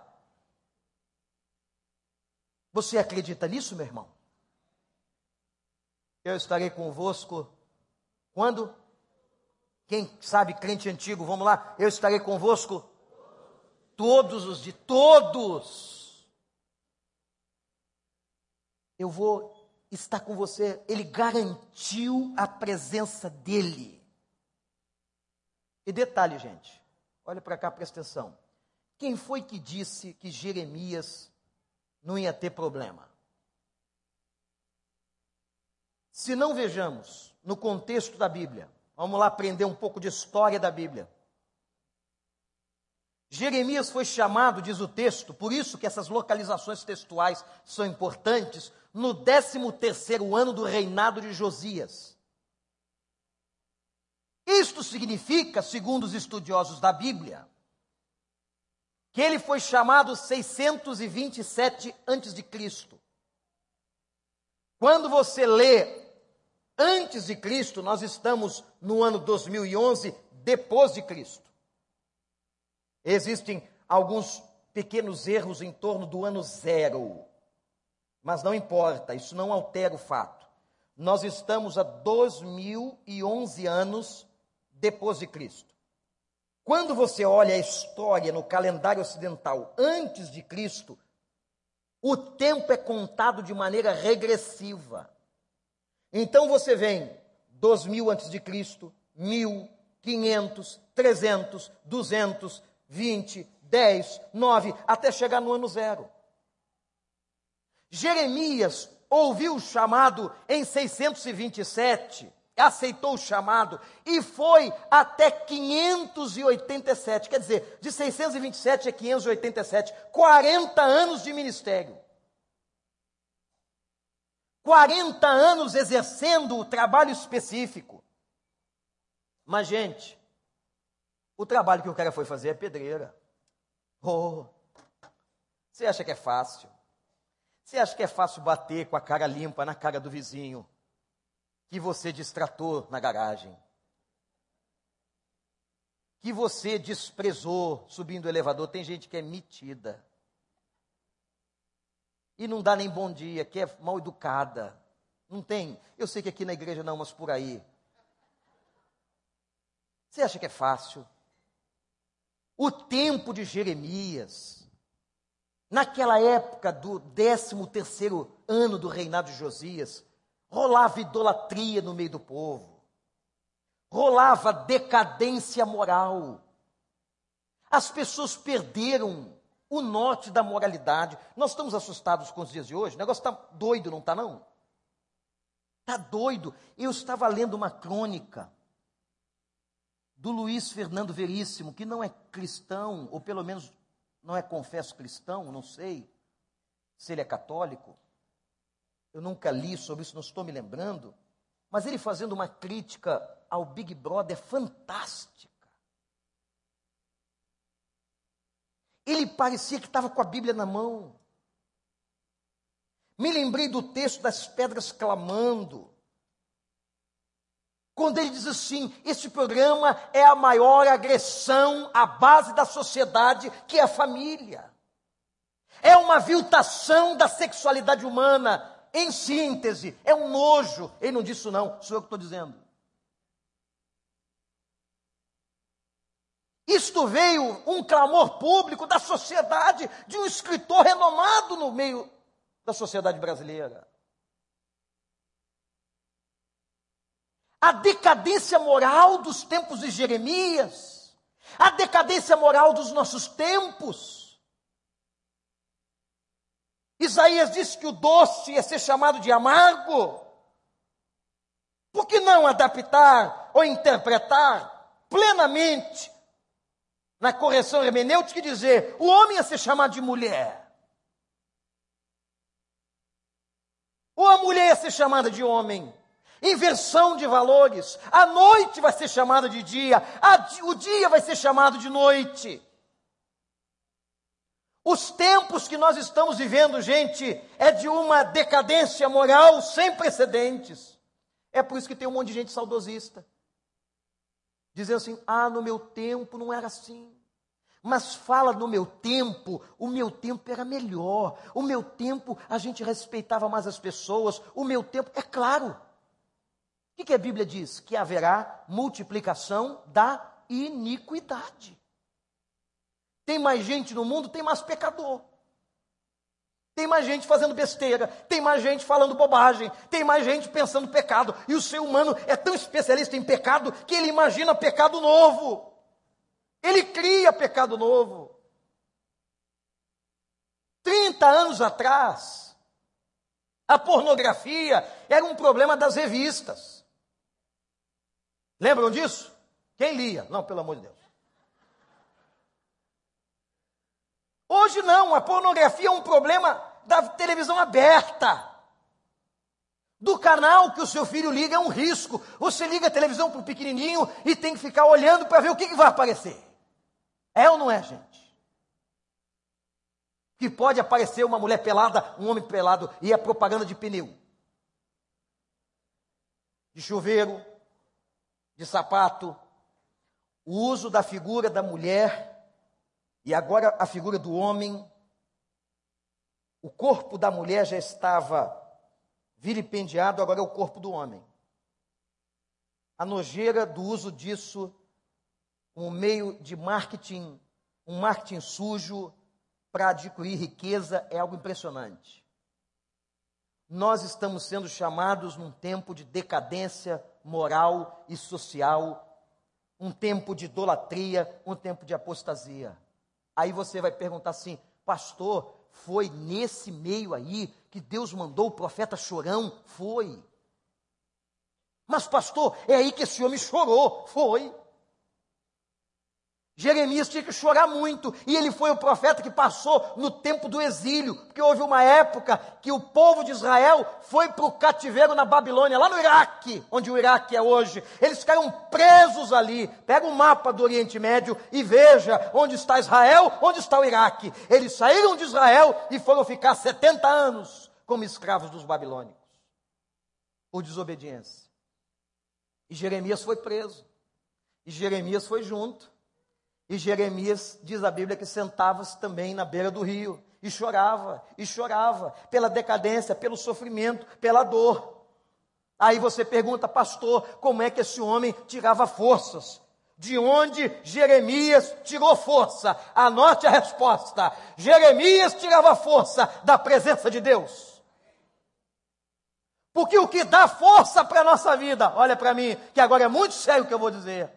A: Você acredita nisso, meu irmão? Eu estarei convosco quando? Quem sabe crente antigo, vamos lá, eu estarei convosco todos os de todos. Eu vou estar com você. Ele garantiu a presença dele. E detalhe, gente, olha para cá, presta atenção. Quem foi que disse que Jeremias não ia ter problema? Se não vejamos no contexto da Bíblia, vamos lá aprender um pouco de história da Bíblia. Jeremias foi chamado, diz o texto, por isso que essas localizações textuais são importantes, no 13 terceiro ano do reinado de Josias. Isto significa, segundo os estudiosos da Bíblia, que ele foi chamado 627 antes de Cristo. Quando você lê antes de Cristo, nós estamos no ano 2011 depois de Cristo. Existem alguns pequenos erros em torno do ano zero, mas não importa, isso não altera o fato. Nós estamos a 2011 anos depois de Cristo. Quando você olha a história no calendário ocidental antes de Cristo, o tempo é contado de maneira regressiva. Então você vem 2000 antes de Cristo, 1000, 500, 300, 200, 20, 10, 9, até chegar no ano zero. Jeremias ouviu o chamado em 627 aceitou o chamado e foi até 587, quer dizer, de 627 a 587, 40 anos de ministério. 40 anos exercendo o trabalho específico. Mas, gente, o trabalho que o cara foi fazer é pedreira. Oh, você acha que é fácil? Você acha que é fácil bater com a cara limpa na cara do vizinho? que você distratou na garagem, que você desprezou subindo o elevador. Tem gente que é metida e não dá nem bom dia, que é mal educada. Não tem. Eu sei que aqui na igreja não, mas por aí. Você acha que é fácil? O tempo de Jeremias, naquela época do 13 terceiro ano do reinado de Josias, rolava idolatria no meio do povo, rolava decadência moral. As pessoas perderam o norte da moralidade. Nós estamos assustados com os dias de hoje. O negócio está doido, não está não? Está doido. Eu estava lendo uma crônica do Luiz Fernando Veríssimo, que não é cristão, ou pelo menos não é confesso cristão, não sei se ele é católico eu nunca li sobre isso, não estou me lembrando, mas ele fazendo uma crítica ao Big Brother fantástica. Ele parecia que estava com a Bíblia na mão. Me lembrei do texto das pedras clamando. Quando ele diz assim: este programa é a maior agressão à base da sociedade, que é a família. É uma viltação da sexualidade humana, em síntese, é um nojo. Ele não disse isso, não, sou eu que estou dizendo. Isto veio um clamor público da sociedade, de um escritor renomado no meio da sociedade brasileira. A decadência moral dos tempos de Jeremias, a decadência moral dos nossos tempos, Isaías disse que o doce ia ser chamado de amargo. Por que não adaptar ou interpretar plenamente na correção hermenêutica e dizer: o homem ia ser chamado de mulher? Ou a mulher ia ser chamada de homem? Inversão de valores. A noite vai ser chamada de dia, a, o dia vai ser chamado de noite. Os tempos que nós estamos vivendo, gente, é de uma decadência moral sem precedentes. É por isso que tem um monte de gente saudosista. Dizendo assim: ah, no meu tempo não era assim. Mas fala no meu tempo, o meu tempo era melhor. O meu tempo a gente respeitava mais as pessoas. O meu tempo, é claro. O que, que a Bíblia diz? Que haverá multiplicação da iniquidade. Tem mais gente no mundo, tem mais pecador. Tem mais gente fazendo besteira, tem mais gente falando bobagem, tem mais gente pensando pecado. E o ser humano é tão especialista em pecado que ele imagina pecado novo. Ele cria pecado novo. anos atrás, a pornografia era um problema das revistas. Lembram disso? Quem lia? Não, pelo amor de Deus. Hoje não, a pornografia é um problema da televisão aberta. Do canal que o seu filho liga é um risco. Você liga a televisão para o pequenininho e tem que ficar olhando para ver o que, que vai aparecer. É ou não é, gente? Que pode aparecer uma mulher pelada, um homem pelado e é propaganda de pneu, de chuveiro, de sapato, o uso da figura da mulher e agora a figura do homem. O corpo da mulher já estava vilipendiado, agora é o corpo do homem. A nojeira do uso disso como meio de marketing, um marketing sujo para adquirir riqueza é algo impressionante. Nós estamos sendo chamados num tempo de decadência moral e social, um tempo de idolatria, um tempo de apostasia. Aí você vai perguntar assim, pastor, foi nesse meio aí que Deus mandou o profeta chorão? Foi. Mas, pastor, é aí que esse homem chorou? Foi. Jeremias tinha que chorar muito, e ele foi o profeta que passou no tempo do exílio, porque houve uma época que o povo de Israel foi para o cativeiro na Babilônia, lá no Iraque, onde o Iraque é hoje. Eles ficaram presos ali. Pega o um mapa do Oriente Médio e veja onde está Israel, onde está o Iraque. Eles saíram de Israel e foram ficar 70 anos como escravos dos babilônicos, por desobediência. E Jeremias foi preso, e Jeremias foi junto. E Jeremias, diz a Bíblia, que sentava-se também na beira do rio e chorava, e chorava pela decadência, pelo sofrimento, pela dor. Aí você pergunta, pastor, como é que esse homem tirava forças? De onde Jeremias tirou força? Anote a resposta. Jeremias tirava força da presença de Deus. Porque o que dá força para a nossa vida, olha para mim, que agora é muito sério o que eu vou dizer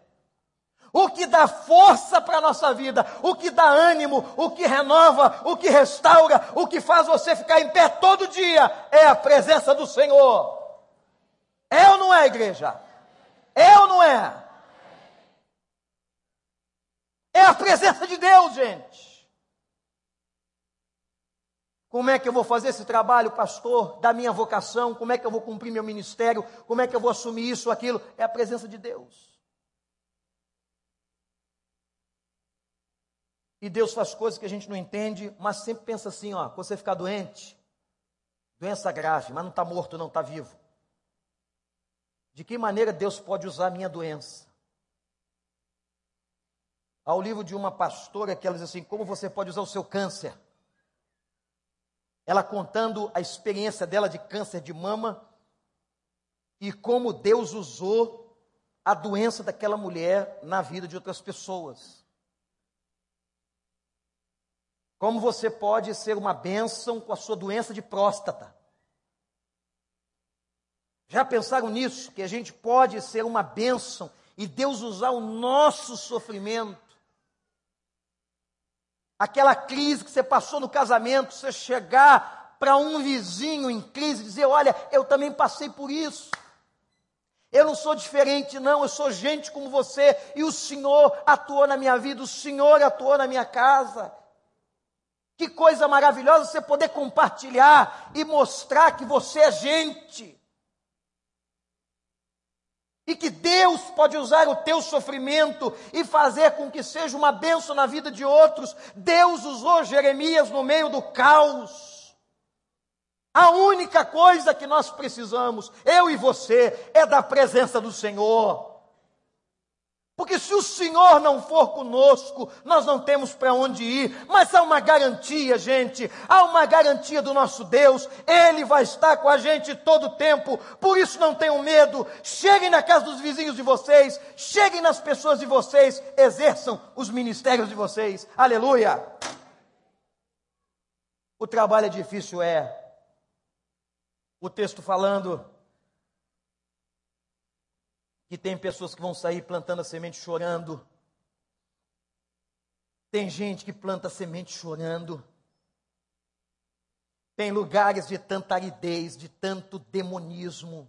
A: o que dá força para a nossa vida, o que dá ânimo, o que renova, o que restaura, o que faz você ficar em pé todo dia, é a presença do Senhor. É ou não é, igreja? É ou não é? É a presença de Deus, gente. Como é que eu vou fazer esse trabalho, pastor, da minha vocação? Como é que eu vou cumprir meu ministério? Como é que eu vou assumir isso, aquilo? É a presença de Deus. E Deus faz coisas que a gente não entende, mas sempre pensa assim, ó, quando você ficar doente, doença grave, mas não está morto, não está vivo. De que maneira Deus pode usar a minha doença? Há o livro de uma pastora que ela diz assim: como você pode usar o seu câncer? Ela contando a experiência dela de câncer de mama e como Deus usou a doença daquela mulher na vida de outras pessoas. Como você pode ser uma bênção com a sua doença de próstata? Já pensaram nisso? Que a gente pode ser uma bênção e Deus usar o nosso sofrimento? Aquela crise que você passou no casamento, você chegar para um vizinho em crise e dizer: Olha, eu também passei por isso. Eu não sou diferente, não, eu sou gente como você, e o Senhor atuou na minha vida, o Senhor atuou na minha casa. Que coisa maravilhosa você poder compartilhar e mostrar que você é gente. E que Deus pode usar o teu sofrimento e fazer com que seja uma benção na vida de outros. Deus usou Jeremias no meio do caos. A única coisa que nós precisamos, eu e você, é da presença do Senhor. Porque se o Senhor não for conosco, nós não temos para onde ir. Mas há uma garantia, gente. Há uma garantia do nosso Deus. Ele vai estar com a gente todo o tempo. Por isso não tenham medo. Cheguem na casa dos vizinhos de vocês. Cheguem nas pessoas de vocês. Exerçam os ministérios de vocês. Aleluia. O trabalho é difícil, é. O texto falando que tem pessoas que vão sair plantando a semente chorando. Tem gente que planta a semente chorando. Tem lugares de tanta aridez, de tanto demonismo,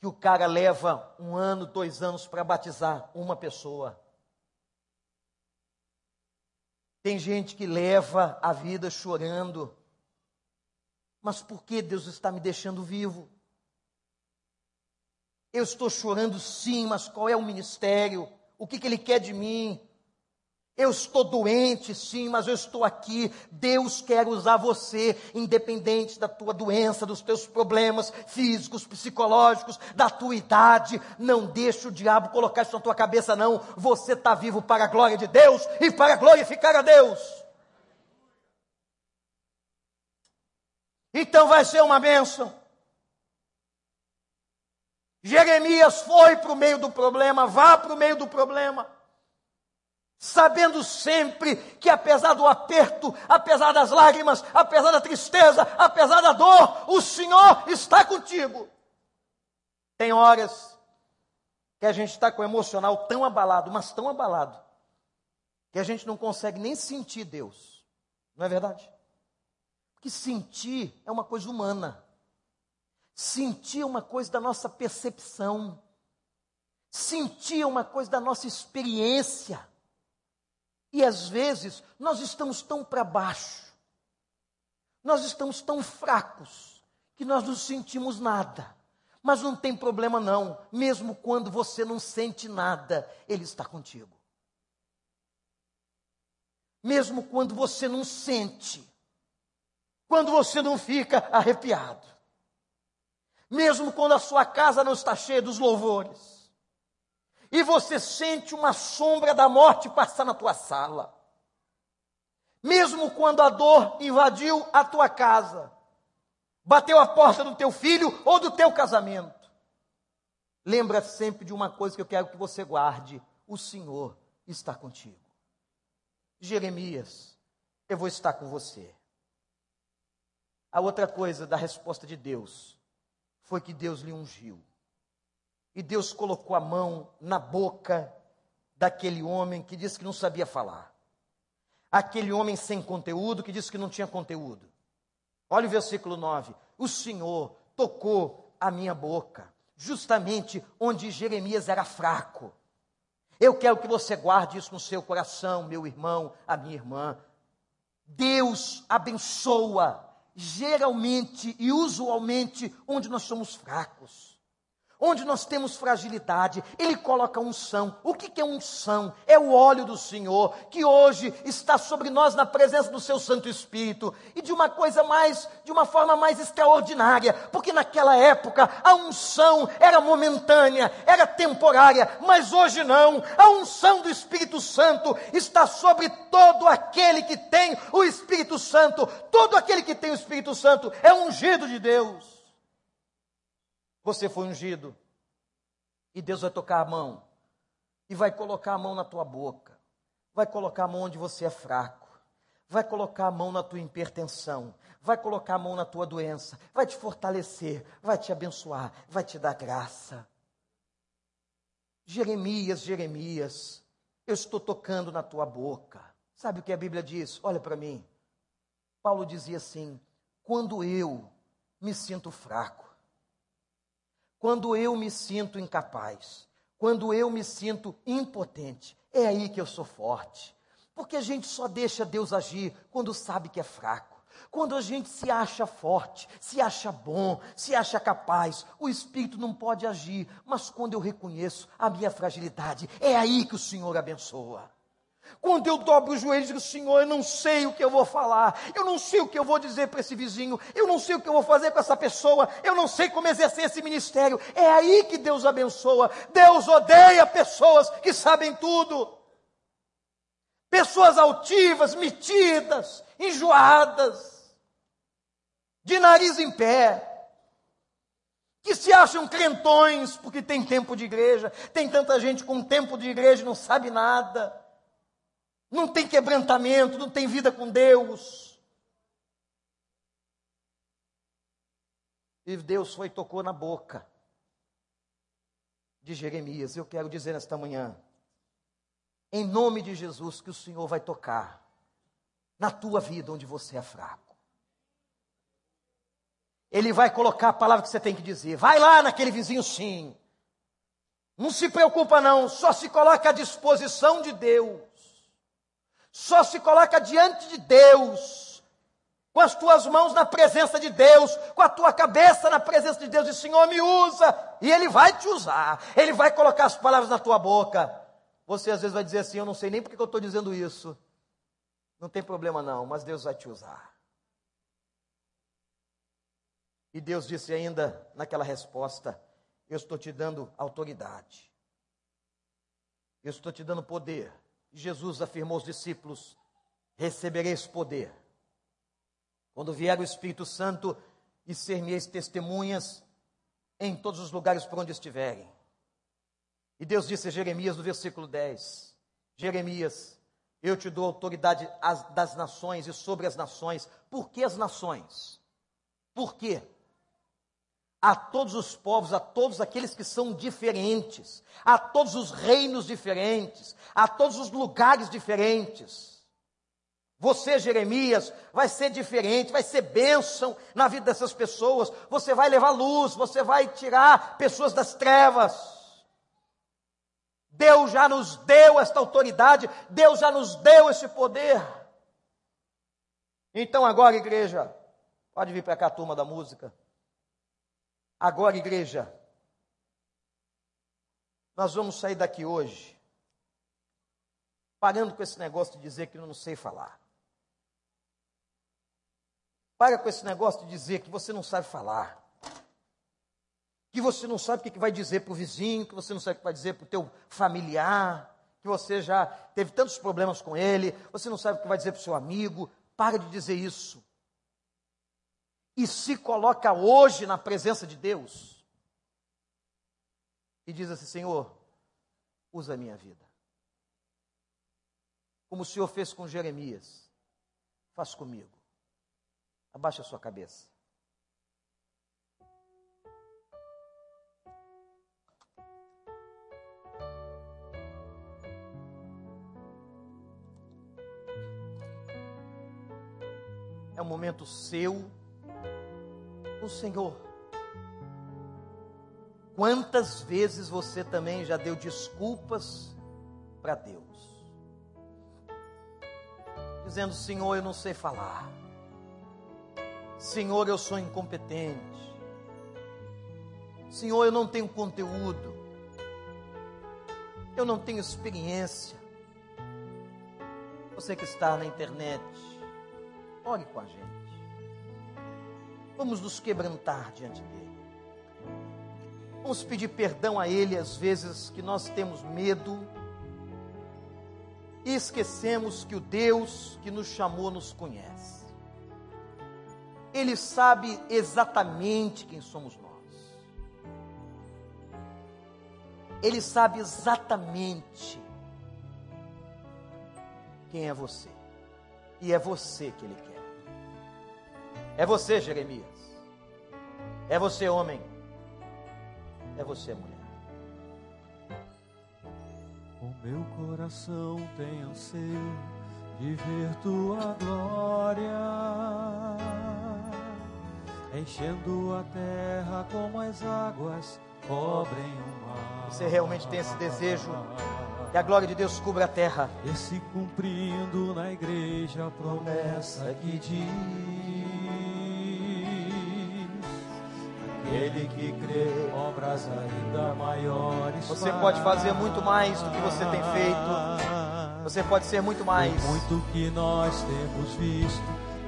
A: que o cara leva um ano, dois anos para batizar uma pessoa. Tem gente que leva a vida chorando. Mas por que Deus está me deixando vivo? Eu estou chorando sim, mas qual é o ministério? O que, que Ele quer de mim? Eu estou doente, sim, mas eu estou aqui. Deus quer usar você, independente da tua doença, dos teus problemas físicos, psicológicos, da tua idade. Não deixe o diabo colocar isso na tua cabeça, não. Você está vivo para a glória de Deus e para glorificar a Deus. Então vai ser uma bênção. Jeremias foi para o meio do problema, vá para o meio do problema sabendo sempre que apesar do aperto, apesar das lágrimas, apesar da tristeza, apesar da dor, o Senhor está contigo. Tem horas que a gente está com o emocional tão abalado, mas tão abalado, que a gente não consegue nem sentir Deus. Não é verdade? Porque sentir é uma coisa humana. Sentir é uma coisa da nossa percepção. Sentir é uma coisa da nossa experiência. E às vezes nós estamos tão para baixo, nós estamos tão fracos, que nós não sentimos nada. Mas não tem problema não, mesmo quando você não sente nada, Ele está contigo. Mesmo quando você não sente, quando você não fica arrepiado, mesmo quando a sua casa não está cheia dos louvores, e você sente uma sombra da morte passar na tua sala. Mesmo quando a dor invadiu a tua casa, bateu a porta do teu filho ou do teu casamento. Lembra sempre de uma coisa que eu quero que você guarde: o Senhor está contigo. Jeremias, eu vou estar com você. A outra coisa da resposta de Deus foi que Deus lhe ungiu. E Deus colocou a mão na boca daquele homem que disse que não sabia falar. Aquele homem sem conteúdo que disse que não tinha conteúdo. Olha o versículo 9. O Senhor tocou a minha boca, justamente onde Jeremias era fraco. Eu quero que você guarde isso no seu coração, meu irmão, a minha irmã. Deus abençoa geralmente e usualmente onde nós somos fracos onde nós temos fragilidade, Ele coloca unção. O que, que é unção? É o óleo do Senhor, que hoje está sobre nós na presença do Seu Santo Espírito, e de uma coisa mais, de uma forma mais extraordinária, porque naquela época a unção era momentânea, era temporária, mas hoje não. A unção do Espírito Santo está sobre todo aquele que tem o Espírito Santo, todo aquele que tem o Espírito Santo é ungido de Deus. Você foi ungido. E Deus vai tocar a mão. E vai colocar a mão na tua boca. Vai colocar a mão onde você é fraco. Vai colocar a mão na tua hipertensão. Vai colocar a mão na tua doença. Vai te fortalecer. Vai te abençoar. Vai te dar graça. Jeremias, Jeremias, eu estou tocando na tua boca. Sabe o que a Bíblia diz? Olha para mim. Paulo dizia assim: quando eu me sinto fraco, quando eu me sinto incapaz, quando eu me sinto impotente, é aí que eu sou forte. Porque a gente só deixa Deus agir quando sabe que é fraco. Quando a gente se acha forte, se acha bom, se acha capaz, o Espírito não pode agir. Mas quando eu reconheço a minha fragilidade, é aí que o Senhor abençoa. Quando eu dobro os joelhos e digo, Senhor, eu não sei o que eu vou falar, eu não sei o que eu vou dizer para esse vizinho, eu não sei o que eu vou fazer com essa pessoa, eu não sei como exercer esse ministério. É aí que Deus abençoa. Deus odeia pessoas que sabem tudo. Pessoas altivas, metidas, enjoadas, de nariz em pé que se acham crentões porque tem tempo de igreja, tem tanta gente com tempo de igreja e não sabe nada não tem quebrantamento, não tem vida com Deus. E Deus foi e tocou na boca de Jeremias. Eu quero dizer nesta manhã, em nome de Jesus, que o Senhor vai tocar na tua vida onde você é fraco. Ele vai colocar a palavra que você tem que dizer. Vai lá naquele vizinho sim. Não se preocupa não, só se coloca à disposição de Deus. Só se coloca diante de Deus. Com as tuas mãos na presença de Deus, com a tua cabeça na presença de Deus, e Senhor me usa, e Ele vai te usar, Ele vai colocar as palavras na tua boca. Você às vezes vai dizer assim: Eu não sei nem porque eu estou dizendo isso. Não tem problema não, mas Deus vai te usar. E Deus disse ainda naquela resposta: Eu estou te dando autoridade. Eu estou te dando poder. Jesus afirmou aos discípulos: Recebereis poder. Quando vier o Espírito Santo e ser-me-eis testemunhas em todos os lugares por onde estiverem. E Deus disse a Jeremias no versículo 10: Jeremias, eu te dou autoridade das nações e sobre as nações. Por que as nações? Por quê? A todos os povos, a todos aqueles que são diferentes, a todos os reinos diferentes, a todos os lugares diferentes. Você, Jeremias, vai ser diferente, vai ser bênção na vida dessas pessoas. Você vai levar luz, você vai tirar pessoas das trevas. Deus já nos deu esta autoridade, Deus já nos deu esse poder. Então, agora, igreja, pode vir para cá a turma da música. Agora, igreja, nós vamos sair daqui hoje parando com esse negócio de dizer que eu não sei falar. Para com esse negócio de dizer que você não sabe falar. Que você não sabe o que vai dizer para o vizinho, que você não sabe o que vai dizer para o teu familiar, que você já teve tantos problemas com ele, você não sabe o que vai dizer para o seu amigo. Para de dizer isso e se coloca hoje na presença de Deus e diz assim: Senhor, usa a minha vida. Como o Senhor fez com Jeremias, faz comigo. Abaixa a sua cabeça. É um momento seu o Senhor. Quantas vezes você também já deu desculpas para Deus? Dizendo: Senhor, eu não sei falar. Senhor, eu sou incompetente. Senhor, eu não tenho conteúdo. Eu não tenho experiência. Você que está na internet, ore com a gente. Vamos nos quebrantar diante dele. Vamos pedir perdão a ele às vezes que nós temos medo e esquecemos que o Deus que nos chamou nos conhece. Ele sabe exatamente quem somos nós. Ele sabe exatamente quem é você. E é você que ele quer. É você, Jeremias. É você, homem. É você, mulher.
B: O meu coração tem anseio de ver tua glória, enchendo a terra como as águas cobrem o mar.
A: Você realmente tem esse desejo que a glória de Deus cubra a terra?
B: E se cumprindo na igreja a promessa que diz Ele que crê, obras ainda maiores.
A: Você pode fazer muito mais do que você tem feito. Você pode ser muito mais.
B: muito que nós temos visto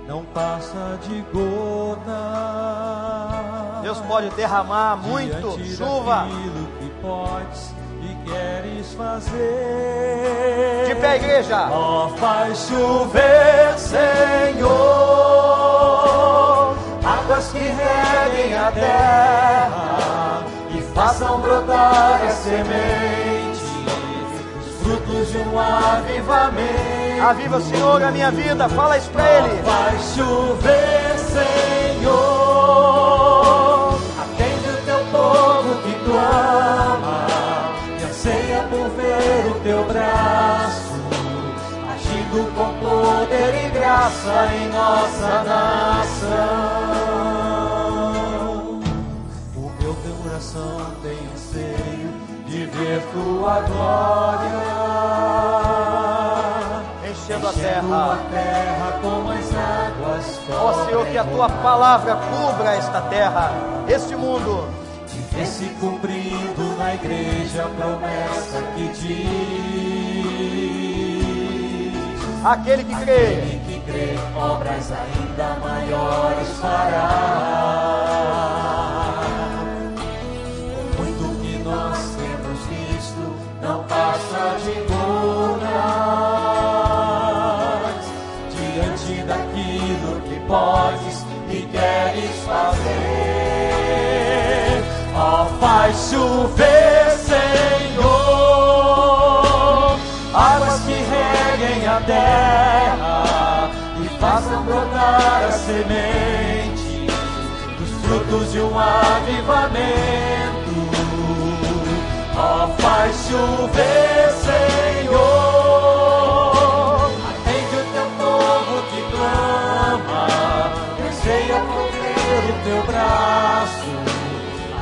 B: não passa de gota.
A: Deus pode derramar muito chuva.
B: que podes e queres fazer.
A: De pé, igreja.
B: Ó, faz chover, Senhor
A: a terra e façam brotar a semente, os frutos de um avivamento. Aviva, Senhor, a minha vida, fala isso para Ele.
B: Vai chover, Senhor, atende o teu povo que tu ama, e anseia por ver o teu braço agindo com poder e graça em nossa nação. Coração tem anseio de ver tua glória.
A: Enchendo a terra.
B: a terra com as águas
A: Ó Senhor, que a tua palavra cubra esta terra, este mundo.
B: E vê se cumprindo na igreja a promessa que diz.
A: Aquele que crê,
B: Aquele que crê, obras ainda maiores fará. Gotas diante daquilo que podes e queres fazer. Ó, faz chover, Senhor, águas que reguem a terra e façam brotar a semente dos frutos de um avivamento. Ó, faz chover, Senhor, atende o teu povo que clama, anseia por ver o teu braço,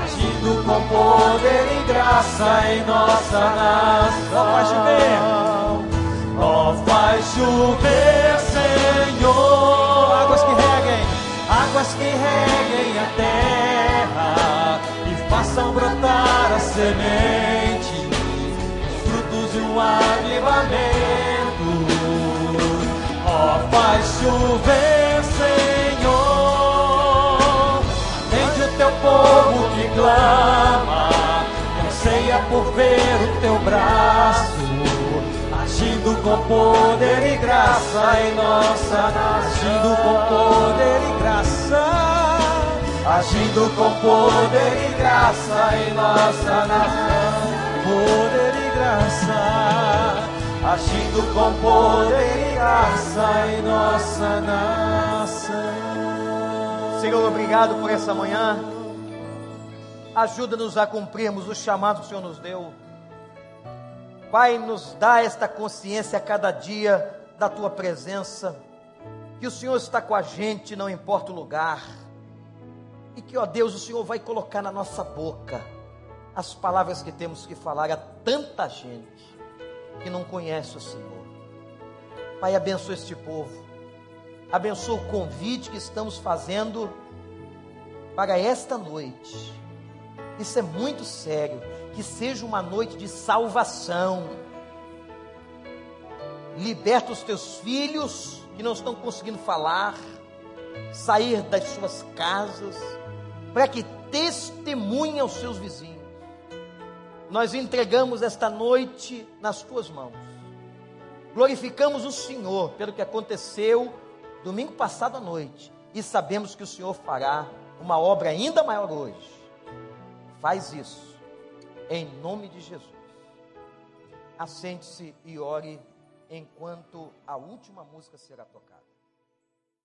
B: agindo com poder e graça em nossa nação. Ó, faz chover, ó, faz chover, Senhor, águas que reguem, águas que reguem a terra brotar a semente, os frutos de um avivamento. Ó, faz chover, Senhor, atende o teu povo que clama, e anseia por ver o teu braço, agindo com poder e graça em nossa agindo com poder e graça, agindo com poder e graça em nossa nação, poder e graça, agindo com poder e graça em nossa nação.
A: Senhor, obrigado por essa manhã. Ajuda-nos a cumprirmos o chamado que o Senhor nos deu. Pai, nos dá esta consciência a cada dia da tua presença, que o Senhor está com a gente, não importa o lugar, e que, ó Deus, o Senhor vai colocar na nossa boca as palavras que temos que falar a tanta gente que não conhece o Senhor. Pai, abençoa este povo, abençoa o convite que estamos fazendo para esta noite. Isso é muito sério. Que seja uma noite de salvação. Liberta os teus filhos que não estão conseguindo falar, sair das suas casas, para que testemunhem aos seus vizinhos. Nós entregamos esta noite nas tuas mãos. Glorificamos o Senhor pelo que aconteceu domingo passado à noite e sabemos que o Senhor fará uma obra ainda maior hoje. Faz isso, em nome de Jesus. Assente-se e ore enquanto a última música será tocada.